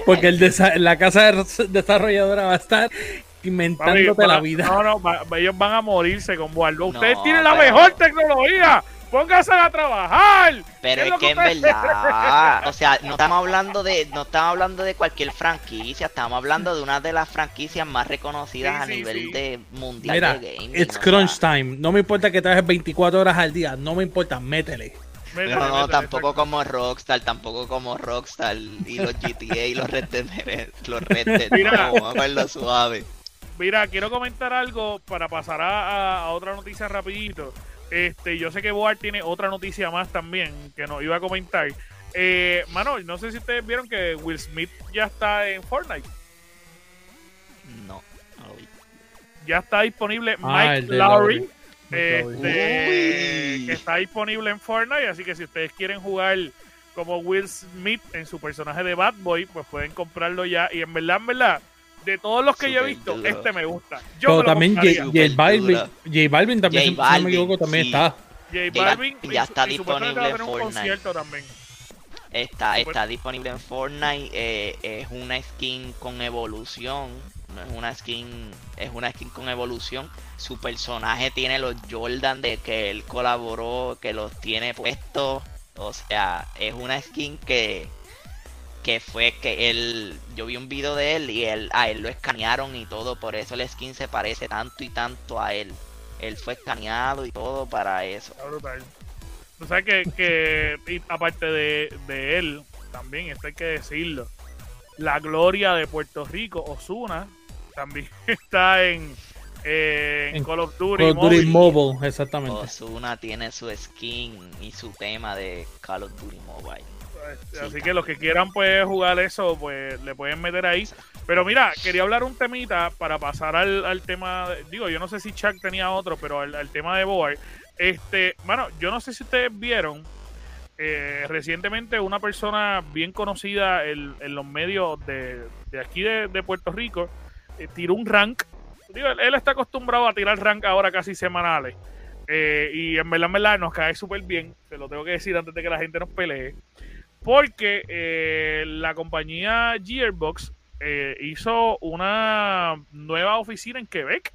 Porque el desa- la casa de- desarrolladora va a estar Papi, inventándote la vida. No, no, ellos van a morirse con Waldo. Ustedes No, tienen la pero- mejor tecnología. Pónganse a trabajar. Pero ¿Qué es lo que en verdad, [laughs] o sea, no estamos hablando de, no estamos hablando de cualquier franquicia, estamos hablando de una de las franquicias más reconocidas Sí, a sí, nivel sí. de mundial Mira, de gaming. it's crunch sea, time. No me importa que trabajes 24 horas al día. No me importa, métele. No, no, tampoco exacto. como Rockstar, tampoco como Rockstar y los [laughs] GTA y los Red Dead, los Red Dead, Mira. no, vamos a verlo suave. Mira, quiero comentar algo para pasar a, a- a otra noticia rapidito. Este, yo sé que Boar tiene otra noticia más también que nos iba a comentar. Eh, mano, no sé si ustedes vieron que Will Smith ya está en Fortnite. No, no lo vi. Ya está disponible Ah, Mike el de Lowry. Este, que está disponible en Fortnite, así que si ustedes quieren jugar como Will Smith en su personaje de Bad Boy, pues pueden comprarlo ya. Y en verdad, en verdad, de todos los que yo he visto, duro. este me gusta. Yo Pero también J, J Balvin. J Balvin también, J si- si no me equivoco, también sí. está. J Ya- Balvin ya y su- está y disponible en concierto también. Está, está disponible en Fortnite. eh, es una skin con evolución. No es una skin. Es una skin con evolución. Su personaje tiene los Jordan de que él colaboró. Que los tiene puestos. O sea, es una skin que. Que fue que él. Yo vi un video de él y él, a él lo escanearon y todo. Por eso el skin se parece tanto y tanto a él. Él fue escaneado y todo para eso. Está brutal. Tú sabes que, que y aparte de, de él, también esto hay que decirlo, la gloria de Puerto Rico, Osuna, también [laughs] está en, eh, en En Call of Duty. Call of Duty Mobile. Mobile, exactamente. Osuna tiene su skin y su tema de Call of Duty Mobile. Así Sí, que los que quieran pues jugar eso, pues le pueden meter ahí. Pero mira, quería hablar un temita para pasar al, al tema. digo, yo no sé si Chuck tenía otro, pero al, al tema de Boar. Este, bueno, yo no sé si ustedes vieron eh, recientemente una persona bien conocida en, en los medios de, de aquí de, de Puerto Rico eh, tiró un rank. Digo, él, él está acostumbrado a tirar rank ahora casi semanales. Eh, y en verdad, en verdad, nos cae súper bien. Se lo tengo que decir antes de que la gente nos pelee. Porque eh, la compañía Gearbox eh, hizo una nueva oficina en Quebec.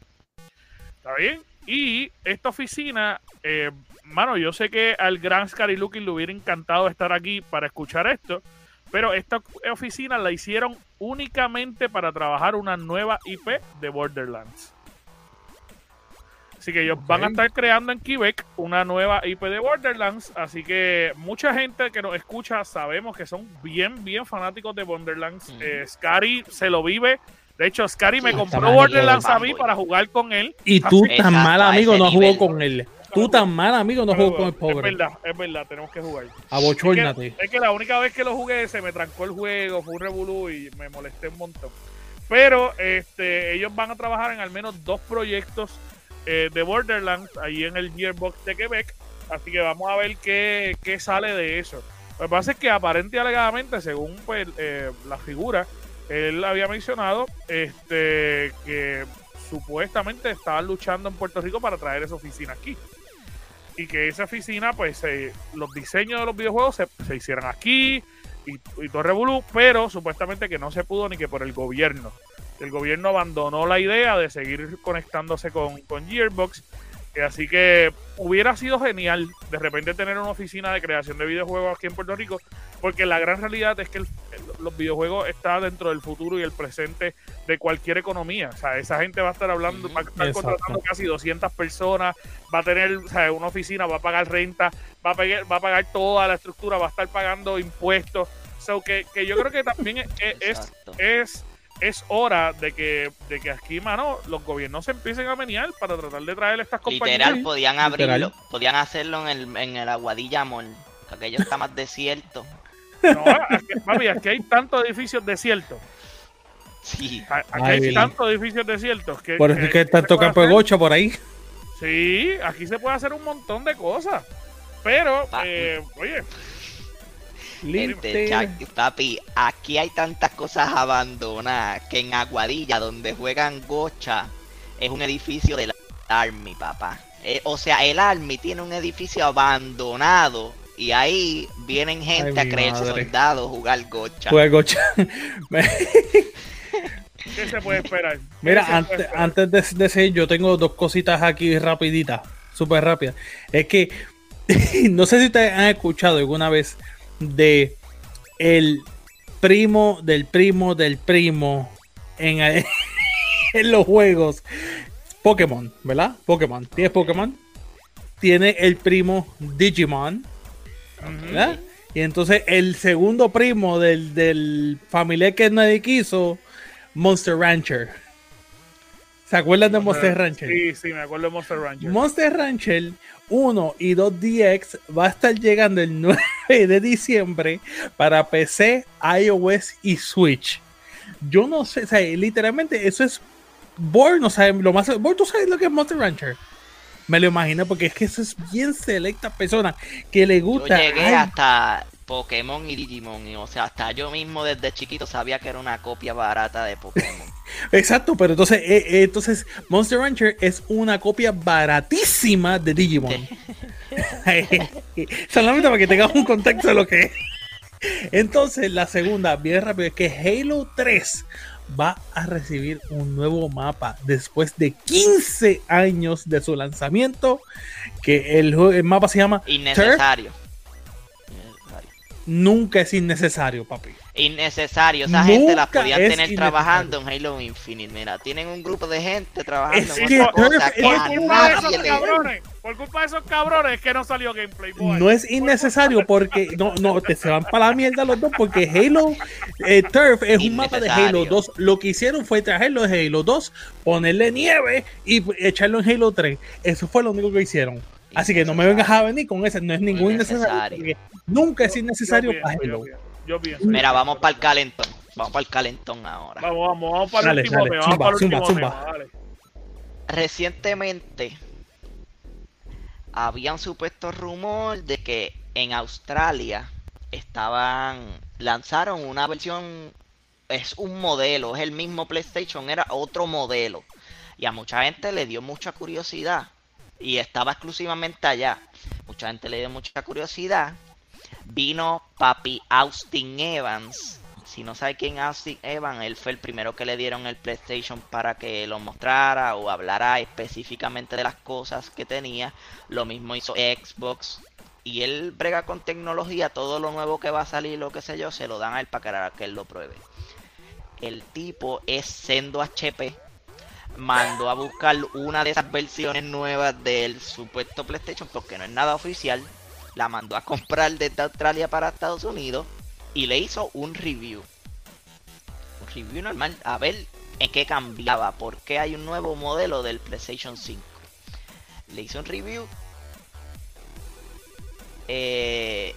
¿Está bien? Y esta oficina, eh, mano, yo sé que al gran Scary Lucky le hubiera encantado estar aquí para escuchar esto. Pero esta oficina la hicieron únicamente para trabajar una nueva IP de Borderlands. Así que ellos van a estar creando en Quebec una nueva IP de Borderlands. Así que mucha gente que nos escucha sabemos que son bien, bien fanáticos de Borderlands. Eh, Scary se lo vive. De hecho, Scary me compró Borderlands a mí para jugar con él. Y tú Así- tan mal amigo no jugó nivel. con él. Tú tan mal amigo no jugó con el Es pobre. verdad, es verdad, tenemos que jugar. Es Abochórnate. que, es que la única vez que lo jugué se me trancó el juego, fue un revolú y me molesté un montón. Pero este, ellos van a trabajar en al menos dos proyectos eh, de Borderlands ahí en el Gearbox de Quebec. Así que vamos a ver qué, qué sale de eso. Lo que pasa es que aparente y alegadamente, según pues, eh, la figura, él había mencionado este, que supuestamente estaban luchando en Puerto Rico para traer esa oficina aquí y que esa oficina, pues eh, los diseños de los videojuegos se, se hicieran aquí y, y todo pero supuestamente que no se pudo ni que por el gobierno. El gobierno abandonó la idea de seguir conectándose con, con Gearbox, eh, así que hubiera sido genial de repente tener una oficina de creación de videojuegos aquí en Puerto Rico, porque la gran realidad es que el- el- los videojuegos están dentro del futuro y el presente de cualquier economía. O sea, esa gente va a estar hablando, va a estar Exacto. contratando casi 200 personas, va a tener o sea, una oficina, va a pagar renta, va a pagar, va a pagar toda la estructura, va a estar pagando impuestos. So que, que yo creo que también es, es, es, es hora de que, de que aquí, mano, los gobiernos se empiecen a menear para tratar de traer estas compañías. Literal, podían abrirlo, Literal. podían hacerlo en el, en el Aguadilla Mall, que aquello está más desierto. No, aquí, papi, aquí hay tantos edificios desiertos. Sí, Aquí Ay, hay tantos edificios desiertos que, Por eso es que tanto campo de gocha por ahí. Sí, aquí se puede hacer un montón de cosas. Pero, eh, oye, Este, Chucky, papi, aquí hay tantas cosas abandonadas que en Aguadilla, donde juegan gocha, es un edificio del Army, papá. Eh, o sea, el Army tiene un edificio abandonado y ahí vienen gente Ay, a creerse madre. soldados, jugar gocha. Juega gocha. ¿Qué se puede esperar? [laughs] ¿Qué Mira, antes, esperar? antes de, de seguir, yo tengo dos cositas aquí rapiditas, súper rápidas. Es que [laughs] no sé si ustedes han escuchado alguna vez de el primo del primo del primo en, [laughs] en los juegos Pokémon, ¿verdad? Pokémon. ¿Tienes Pokémon? Tiene el primo Digimon. ¿verdad? Y entonces el segundo primo del, del familiar que nadie quiso, Monster Rancher. ¿Se acuerdan de Monster Rancher? Sí, sí, me acuerdo de Monster Rancher. Monster Rancher 1 y 2 DX va a estar llegando el [laughs] 9 de diciembre para PC, iOS y Switch. Yo no sé, o sea, literalmente eso es. Born no sabe lo más. Born, ¿tú sabes lo que es Monster Rancher? Me lo imagino porque es que eso es bien selecta persona que le Yo gusta. llegué ay, hasta Pokémon y Digimon, y, o sea, hasta yo mismo desde chiquito sabía que era una copia barata de Pokémon. [laughs] Exacto, pero entonces, eh, eh, entonces Monster Rancher es una copia baratísima de Digimon. [laughs] [laughs] Solamente para que tengamos un contexto de lo que es. Entonces, la segunda, bien rápido, es que Halo 3 va a recibir un nuevo mapa después de 15 años de su lanzamiento. Que el, mapa se llama. Innecesario. Nunca es innecesario, papi. Innecesario. Esa gente la podían tener trabajando en Halo Infinite. Mira, tienen un grupo de gente trabajando Es en que cosa es Por culpa de esos le... cabrones, por culpa de esos cabrones es que no salió gameplay. boy. No es innecesario porque no, no, te se van para la mierda los dos porque Halo eh, Turf es un mapa de Halo Innecesario. 2. Lo que hicieron fue traerlo de Halo 2, ponerle nieve y echarlo en Halo 3. Eso fue lo único que hicieron. Así que no me vengas a venir con ese, no es ningún innecesario. Nunca es innecesario yo para pienso, Halo. Yo, pienso. Mira, vamos para el calentón. Vamos para el calentón ahora. Vamos, vamos, vamos para el último dale, tema. zumba, Vamos para el zumba, último zumba. tema, dale. Recientemente había un supuesto rumor de que en Australia estaban lanzaron una versión es un modelo, es el mismo PlayStation, era otro modelo. Y a mucha gente le dio mucha curiosidad y estaba exclusivamente allá. Mucha gente le dio mucha curiosidad. Vino papi Austin Evans. Si no sabe quién es Austin Evans, él fue el primero que le dieron el PlayStation para que lo mostrara o hablara específicamente de las cosas que tenía. Lo mismo hizo Xbox. Y él brega con tecnología, todo lo nuevo que va a salir, lo que sé yo, se lo dan a él para que él lo pruebe. El tipo es Sendo HP. Mandó a buscar una de esas versiones nuevas del supuesto PlayStation porque no es nada oficial. La mandó a comprar desde Australia para Estados Unidos y le hizo un review. Un review normal, a ver en qué cambiaba, por qué hay un nuevo modelo del PlayStation 5. Le hizo un review. Eh,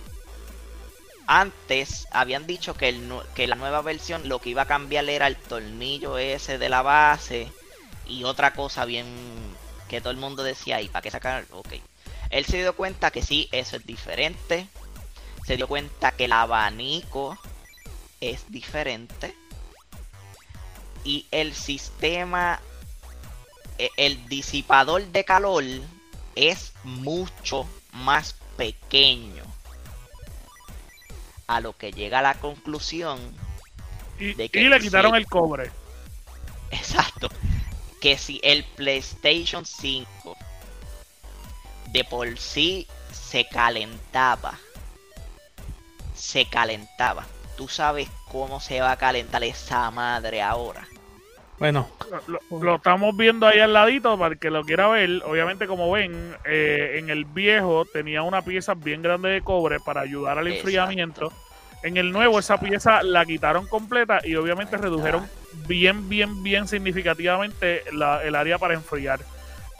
antes habían dicho que, que la nueva versión lo que iba a cambiar era el tornillo ese de la base y otra cosa bien que todo el mundo decía, ¿y para qué sacar? Ok. Él se dio cuenta que sí, eso es diferente. Se dio cuenta que el abanico es diferente. Y el sistema, e- el disipador de calor es mucho más pequeño. A lo que llega a la conclusión Y, de que y le quitaron sí. el cobre. Exacto. Que si el PlayStation 5 de por sí se calentaba, se calentaba. Tú sabes cómo se va a calentar esa madre ahora. Bueno, Lo, lo- lo estamos viendo ahí al ladito para el que lo quiera ver. Obviamente, como ven, eh, en el viejo tenía una pieza bien grande de cobre para ayudar al Exacto. enfriamiento. En el nuevo, esa pieza la quitaron completa y obviamente redujeron bien, bien, bien significativamente la- el área para enfriar.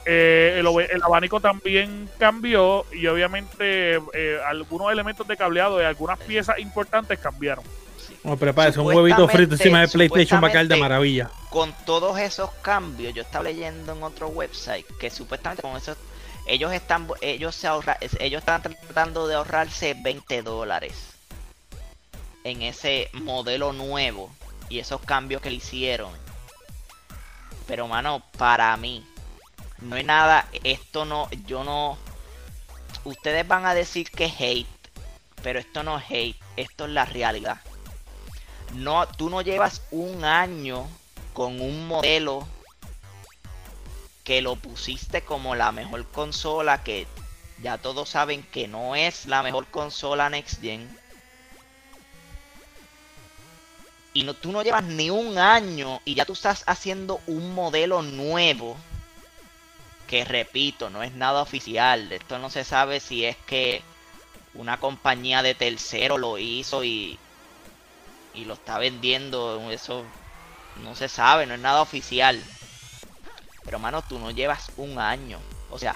Eh, el, el abanico también cambió y obviamente eh, algunos elementos de cableado y algunas piezas importantes cambiaron. Sí. vamos, prepárese un huevito frito encima de PlayStation va a caer de maravilla. Con todos esos cambios, yo estaba leyendo en otro website que supuestamente con esos ellos están ellos se ahorra, ellos están tratando de ahorrarse 20 dólares en ese modelo nuevo y esos cambios que le hicieron. Pero mano, para mí, no hay nada, esto no, yo no, ustedes van a decir que es hate, pero esto no es hate, esto es la realidad. No, tú no llevas un año con un modelo que lo pusiste como la mejor consola que ya todos saben que no es la mejor consola Next Gen. Y no, tú no llevas ni un año y ya tú estás haciendo un modelo nuevo. Que repito, no es nada oficial. Esto no se sabe si es que una compañía de tercero lo hizo y, y lo está vendiendo. Eso no se sabe, no es nada oficial. Pero mano, tú no llevas un año. O sea,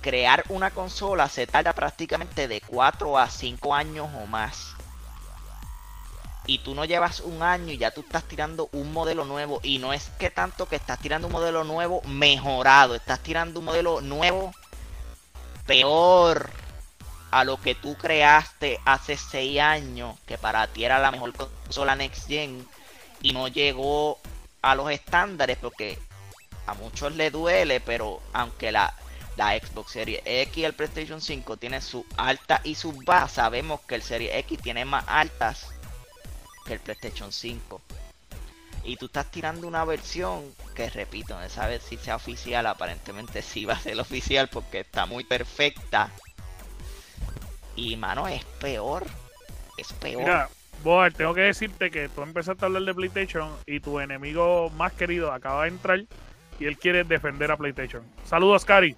crear una consola se tarda prácticamente de 4 a 5 años o más. Y tú no llevas un año y ya tú estás tirando un modelo nuevo. Y no es que tanto que estás tirando un modelo nuevo mejorado. Estás tirando un modelo nuevo peor a lo que tú creaste hace 6 años. Que para ti era la mejor consola Next Gen. Y no llegó a los estándares porque a muchos le duele. Pero aunque la, la Xbox Series X y el PlayStation 5 tienen su alta y sus bajas, sabemos que el Series X tiene más altas que el PlayStation 5. Y tú estás tirando una versión que, repito, no sabes si sea oficial. Aparentemente sí va a ser oficial porque está muy perfecta. Y, mano, es peor. Es peor. Mira, Boar, tengo que decirte que tú empezaste a hablar de PlayStation y tu enemigo más querido acaba de entrar y él quiere defender a PlayStation. Saludos, Cari.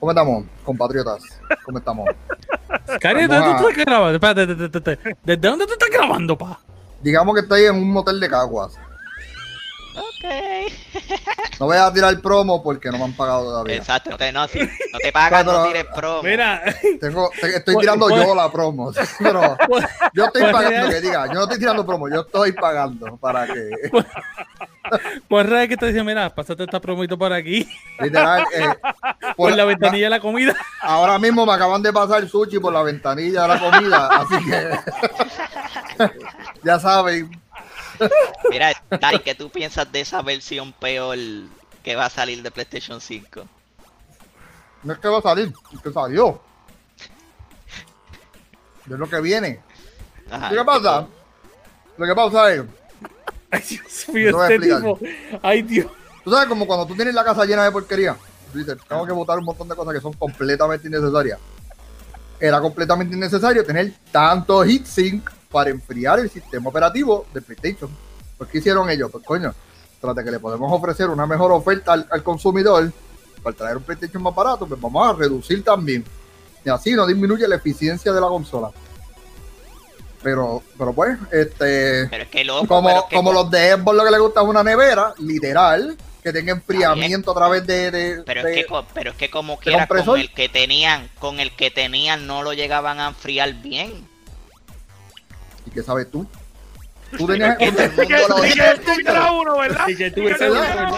¿Cómo estamos, compatriotas? ¿Cómo estamos? [laughs] Cari, ¿de dónde tú estás grabando? Espérate, ¿desde, desde, desde dónde tú estás grabando, pa? Digamos que estoy en un motel de caguas. Ok. [laughs] No voy a tirar promo porque no me han pagado todavía. Exacto, no te, no, si no te pagan, no tires promo. Mira, Tengo, te- estoy Pues- tirando pues- yo la promo. [laughs] Pero yo estoy pues pagando, real- que diga, yo no estoy tirando promo, yo estoy pagando para que, [laughs] pues real que te dice, mira, pásate esta promito por aquí, literal, eh, por por- la ventanilla de la comida. ahora mismo me acaban de pasar sushi por la ventanilla de la comida, así que ya saben, Mira, Dai, ¿qué tú piensas de esa versión peor que va a salir de PlayStation 5? no es que va a salir, es que salió. Es lo que viene. Ajá, ¿Qué pasa? Lo que pasa es, Ay, Dios mío, este tipo. Ay, Dios. tú sabes como cuando tú tienes la casa llena de porquería, tú dices, tengo que botar un montón de cosas que son completamente innecesarias. Era completamente innecesario tener tanto heatsink para enfriar el sistema operativo de PlayStation. ¿Por qué hicieron ellos? Pues coño, tras de que le podemos ofrecer una mejor oferta al, al consumidor para traer un PlayStation más barato, pues vamos a reducir también. Y así no disminuye la eficiencia de la consola. Pero, pero pues, este, Pero es que loco, como, pero es que como co- los de Xbox lo que le gusta es una nevera, literal, que tenga enfriamiento a través de... de- Pero de- es, que, pero es que como quiera, con el que tenían, con el que tenían no lo llegaban a enfriar bien. ¿Y qué sabes tú? Tú tenías... [laughs] Y lo y tuvieras uno, ¿verdad? Y que tú Y que ese tú- ¿verdad?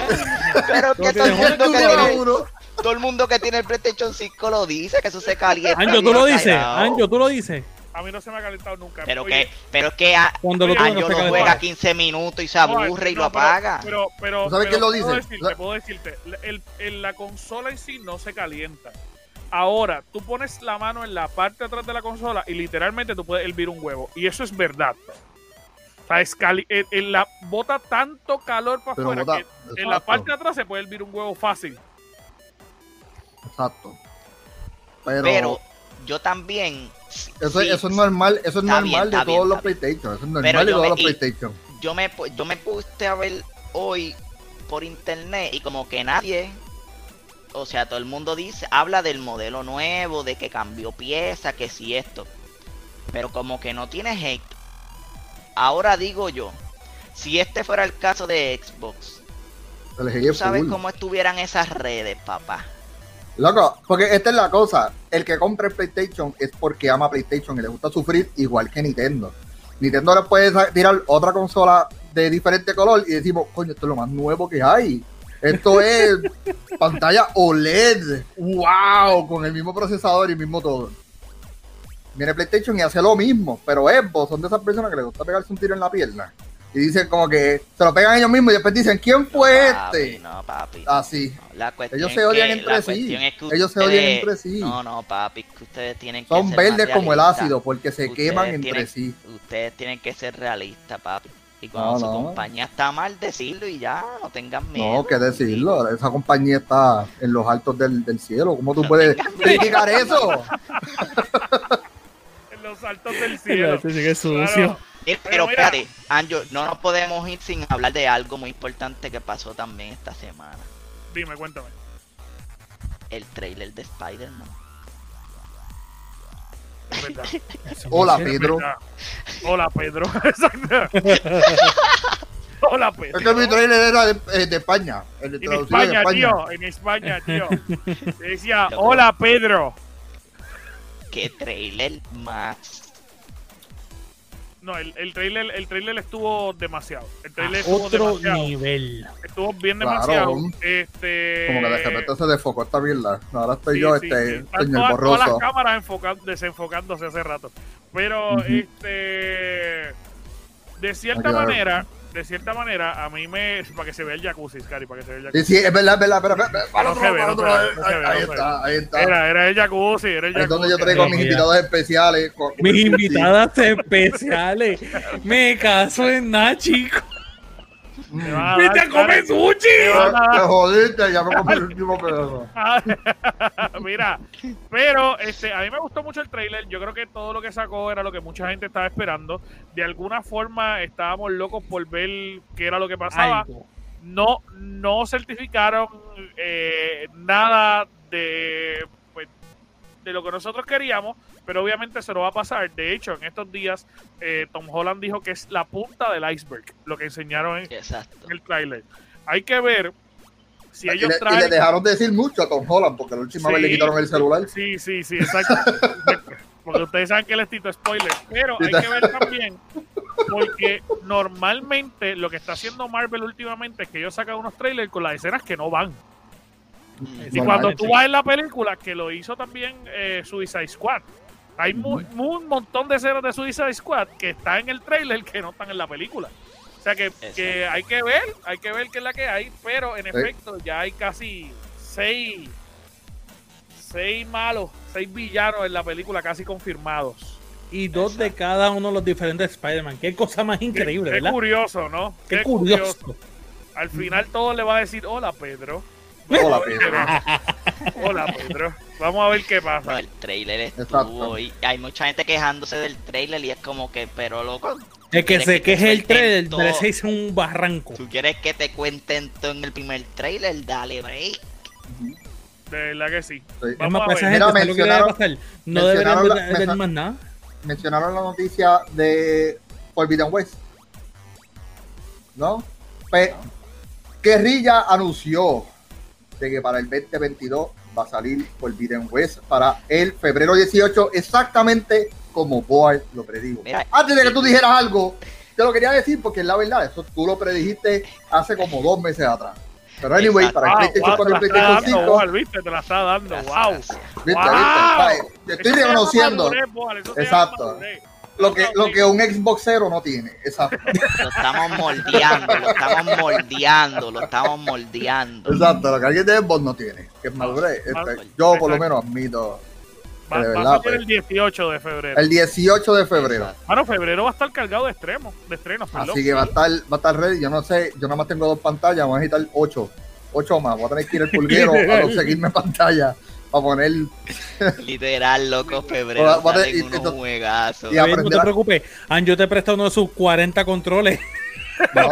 Pero es que todo el mundo que tiene, uno. todo el mundo que tiene el PlayStation 5 lo dice, que eso se calienta. Anjo, tú lo dices. Anjo, tú lo dices. A mí no se me ha calentado nunca. Pero Oye, que, pero es que a- Cuando lo Anjo no lo juega 15 minutos y se no, aburre y no, lo pero- apaga. Pero, pero, ¿Tú sabes pero quién lo puedo dice? decirte, puedo decirte, el, el- la consola en sí no se calienta. Ahora, tú pones la mano en la parte de atrás de la consola y literalmente tú puedes hervir un huevo. Y eso es verdad. O sea, es cali- en- en la bota tanto calor para Pero afuera bota- que en la parte de atrás se puede hervir un huevo fácil. Exacto. Pero, Pero yo también. eso, sí, eso es normal, eso es normal bien, de todos bien, los. PlayStation. Eso es Pero normal de yo todos me- los PlayStation. yo me, yo me puse a ver hoy por internet y como que nadie, o sea, todo el mundo dice, habla del modelo nuevo, de que cambió pieza, que si esto, pero como que no tiene hate. Ahora digo yo, si este fuera el caso de Xbox, tú sabes cómo estuvieran esas redes, papá. Loco, porque esta es la cosa. El que compra el PlayStation es porque ama PlayStation y le gusta sufrir igual que Nintendo. Nintendo le puede tirar otra consola de diferente color y decimos, coño, esto es lo más nuevo que hay. Esto es pantalla OLED. ¡Wow! Con el mismo procesador y el mismo todo. viene PlayStation y hace lo mismo, pero Xbox son de esas personas que les gusta pegarse un tiro en la pierna. Y dicen como que se lo pegan ellos mismos y después dicen, ¿quién fue Papi, este? No, papi. Así. No, la cuestión Ellos se odian que- entre sí. cuestión es que Ellos se odian entre sí. No, no, papi, que ustedes tienen que Son ser verdes como el ácido porque se Ustedes queman entre sí. Ustedes tienen que ser realistas, papi. Y cuando No, su no. compañía está mal, decirlo y ya, no tengan miedo. No, qué decirlo, esa compañía está en los altos del, del cielo. ¿Cómo tú puedes criticar eso? [laughs] En los altos del [laughs] cielo. Este sí que es sucio. Claro. Mira, Pero Pero espérate, Anjo, no nos podemos ir sin hablar de algo muy importante que pasó también esta semana. Dime, cuéntame. El trailer de Spider-Man. Es verdad. [laughs] Hola, Pedro. Hola, Pedro. [laughs] [laughs] Hola, Pedro. Es que mi trailer era de, eh, de España. El de En España, España. tío. En España, tío. Decía, hola, Pedro. ¿Qué trailer más? No, el, el trailer, el trailer estuvo demasiado. El trailer estuvo Otro demasiado. nivel. Estuvo bien Claro. demasiado. Este. Como que de repente se desfocó esta mierda. Ahora estoy sí, yo, sí, este, sí. Señor todas, todas las borroso. cámaras enfoca- desenfocándose hace rato. Pero, este. De cierta manera, de cierta manera, a mí me. Para que se vea el jacuzzi, Scary, para que se vea el jacuzzi. Sí, sí, es verdad, es verdad. Pero, pero, pero, para No otro ve, para no otro ve, no ve, Ahí está, ahí está. Era, era el jacuzzi, era el jacuzzi. es donde yo traigo a mis Ya. invitados especiales. con- con Mis invitadas especiales. Me caso en nada, chico. Me [laughs] van a ¡Vete dar, a comer sushi! Te jodiste, ya me compré el [laughs] último pedazo. [laughs] Mira, pero este, a mí me gustó mucho el trailer. Yo creo que todo lo que sacó era lo que mucha gente estaba esperando. De alguna forma estábamos locos por ver qué era lo que pasaba. No, no certificaron eh, nada de, de lo que nosotros queríamos, pero obviamente se lo va a pasar. De hecho, en estos días, eh, Tom Holland dijo que es la punta del iceberg, lo que enseñaron en, el trailer. Hay que ver si Y ellos le, y traen. le dejaron de decir mucho a Tom Holland porque la última vez le quitaron el celular. Sí, sí, sí, exacto. [laughs] porque ustedes saben que él es Tito Spoiler. Pero hay que ver también, porque normalmente lo que está haciendo Marvel últimamente es que ellos sacan unos trailers con las escenas que no van. Y cuando tú vas en la película, que lo hizo también eh, Suicide Squad, hay un montón de escenas de Suicide Squad que están en el trailer que no están en la película. O sea que, que hay que ver, hay que ver qué es la que hay, pero en efecto ya hay casi seis, seis malos, seis villanos en la película casi confirmados. Y dos de cada uno de los diferentes Spider-Man. Qué cosa más increíble, qué, qué ¿verdad? curioso, ¿no? Qué curioso. Al final todo le va a decir, hola Pedro. Hola, Pedro. [laughs] Hola Pedro. Vamos a ver qué pasa. No, el trailer Exacto. estuvo y hay mucha gente quejándose del trailer y es como que, pero loco, El que ¿Quieres se queje el trailer todo? merece irse un barranco. tú quieres que te cuenten todo en el primer trailer, dale break. De verdad que sí. Sí. Es Vamos más, a ver. gente, Mira, ¿sabes lo que debe mencionaron- pasar? No deberían la- ver más nada. Mencionaron la noticia de Forbidden West. ¿No? Pues, Guerrilla anunció de que para el 2022 va a salir Forbidden West para el febrero 18, exactamente como Board lo predijo. Mira, Antes de que tú dijeras algo, te lo quería decir porque es la verdad, eso tú lo predijiste hace como dos meses atrás. Pero anyway, Exacto. para el PlayStation wow, 4 y te PlayStation dando, 5, Boal, ¿viste? Te la está dando. Gracias, Wow. gracias. ¿viste? Wow. Eso estoy reconociendo madurez, Exacto. Lo que, lo que un Xboxero no tiene. Exacto. [laughs] Lo estamos moldeando, lo estamos moldeando, lo estamos moldeando. Exacto, lo que alguien de Xbox no tiene, que es madurez. Este, yo por lo menos admito. Va, de va verdad, a pues. el 18 de febrero. El 18 de febrero. Exacto. Bueno, febrero va a estar cargado de extremos, de estrenos, perdón. Así que va a estar, va a estar ready. Yo no sé, yo nada más tengo dos pantallas, vamos a necesitar ocho. Ocho más. Voy a tener que ir al pulguero [laughs] a conseguirme pantalla para poner. Literal, loco, [laughs] febrero Va- va y- unos esto- juegazos. y Oye, no aprender te preocupes, Anjo te presta uno de sus 40 controles. No,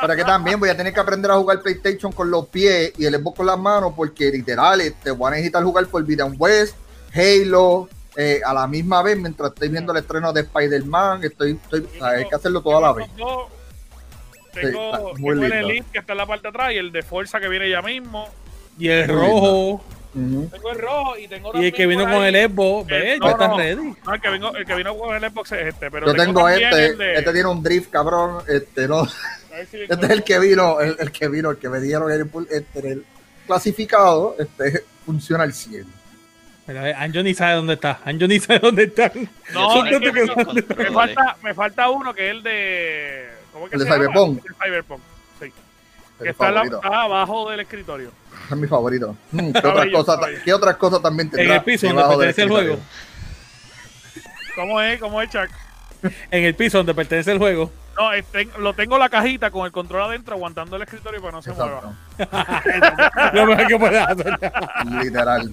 pero que también voy a tener que aprender a jugar PlayStation con los pies y el Xbox con las manos, porque literal, te voy a necesitar jugar Forbidden West, Halo, eh, a la misma vez mientras estoy viendo el estreno de Spider-Man. Estoy, estoy, hay que hacerlo toda la vez. Tengo. Sí, Tengo, está muy tengo el. Elite que está en la parte de atrás y el de Fuerza que viene ya mismo. Y el Muy Tengo el rojo y tengo Y el que vino con el Xbox, ve, Eh, ya no, está no. ready. No, el que, vino, el que vino con el Xbox es este. Pero Yo tengo este, de- este tiene un drift, cabrón. Este no, si [laughs] este es el que vino, el, el que vino, el que me dieron el, este, el clasificado, este funciona al 100. Mira, Anjo ni sabe dónde está. Anjo ni sabe dónde está. No, Son es tantos que que me, falta, me falta uno que es el de. ¿Cómo es que El de se llama? Cyberpunk. El de Cyberpunk, sí. Que la- está abajo del escritorio. Es [laughs] mi favorito. Mm, ¿Qué, otras cosas. ¿Qué otras cosas también En tendrá el piso donde pertenece el juego. [laughs] ¿Cómo es? ¿Cómo es, Chuck? En el piso donde pertenece el juego. No, lo tengo en la cajita con el control adentro, aguantando el escritorio para no se Exacto. mueva. [laughs] Lo mejor que hacer. Literal.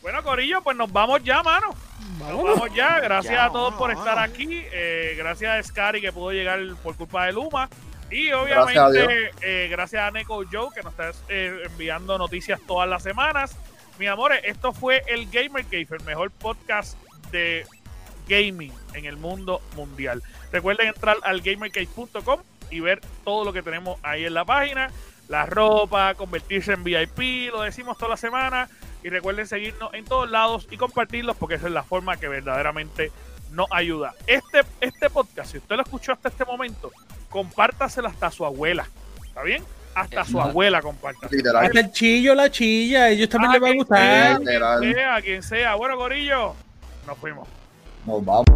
Bueno, Corillo, pues nos vamos ya, mano. Nos vamos ya. Gracias Ya, a todos por vámonos, estar vámonos. aquí. Eh, gracias a Scary que pudo llegar por culpa de Luma. Y Gracias a obviamente, eh, gracias a Neko Joe que nos está eh, enviando noticias todas las semanas. Mis amores, esto fue el Gamer Cave, el mejor podcast de gaming en el mundo mundial. Recuerden entrar al gamercave.com y ver todo lo que tenemos ahí en la página. La ropa, convertirse en VIP, lo decimos toda la semana. Y recuerden seguirnos en todos lados y compartirlos porque esa es la forma que verdaderamente nos ayuda. Este, este podcast, si usted lo escuchó hasta este momento, compártaselo hasta a su abuela. ¿Está bien? Hasta su abuela compártaselo. Literal. Hasta el chillo, la chilla. A ellos también A les va a gustar. sea, Literal. quien sea, a quien sea. Bueno, Corillo, nos fuimos. Nos vamos.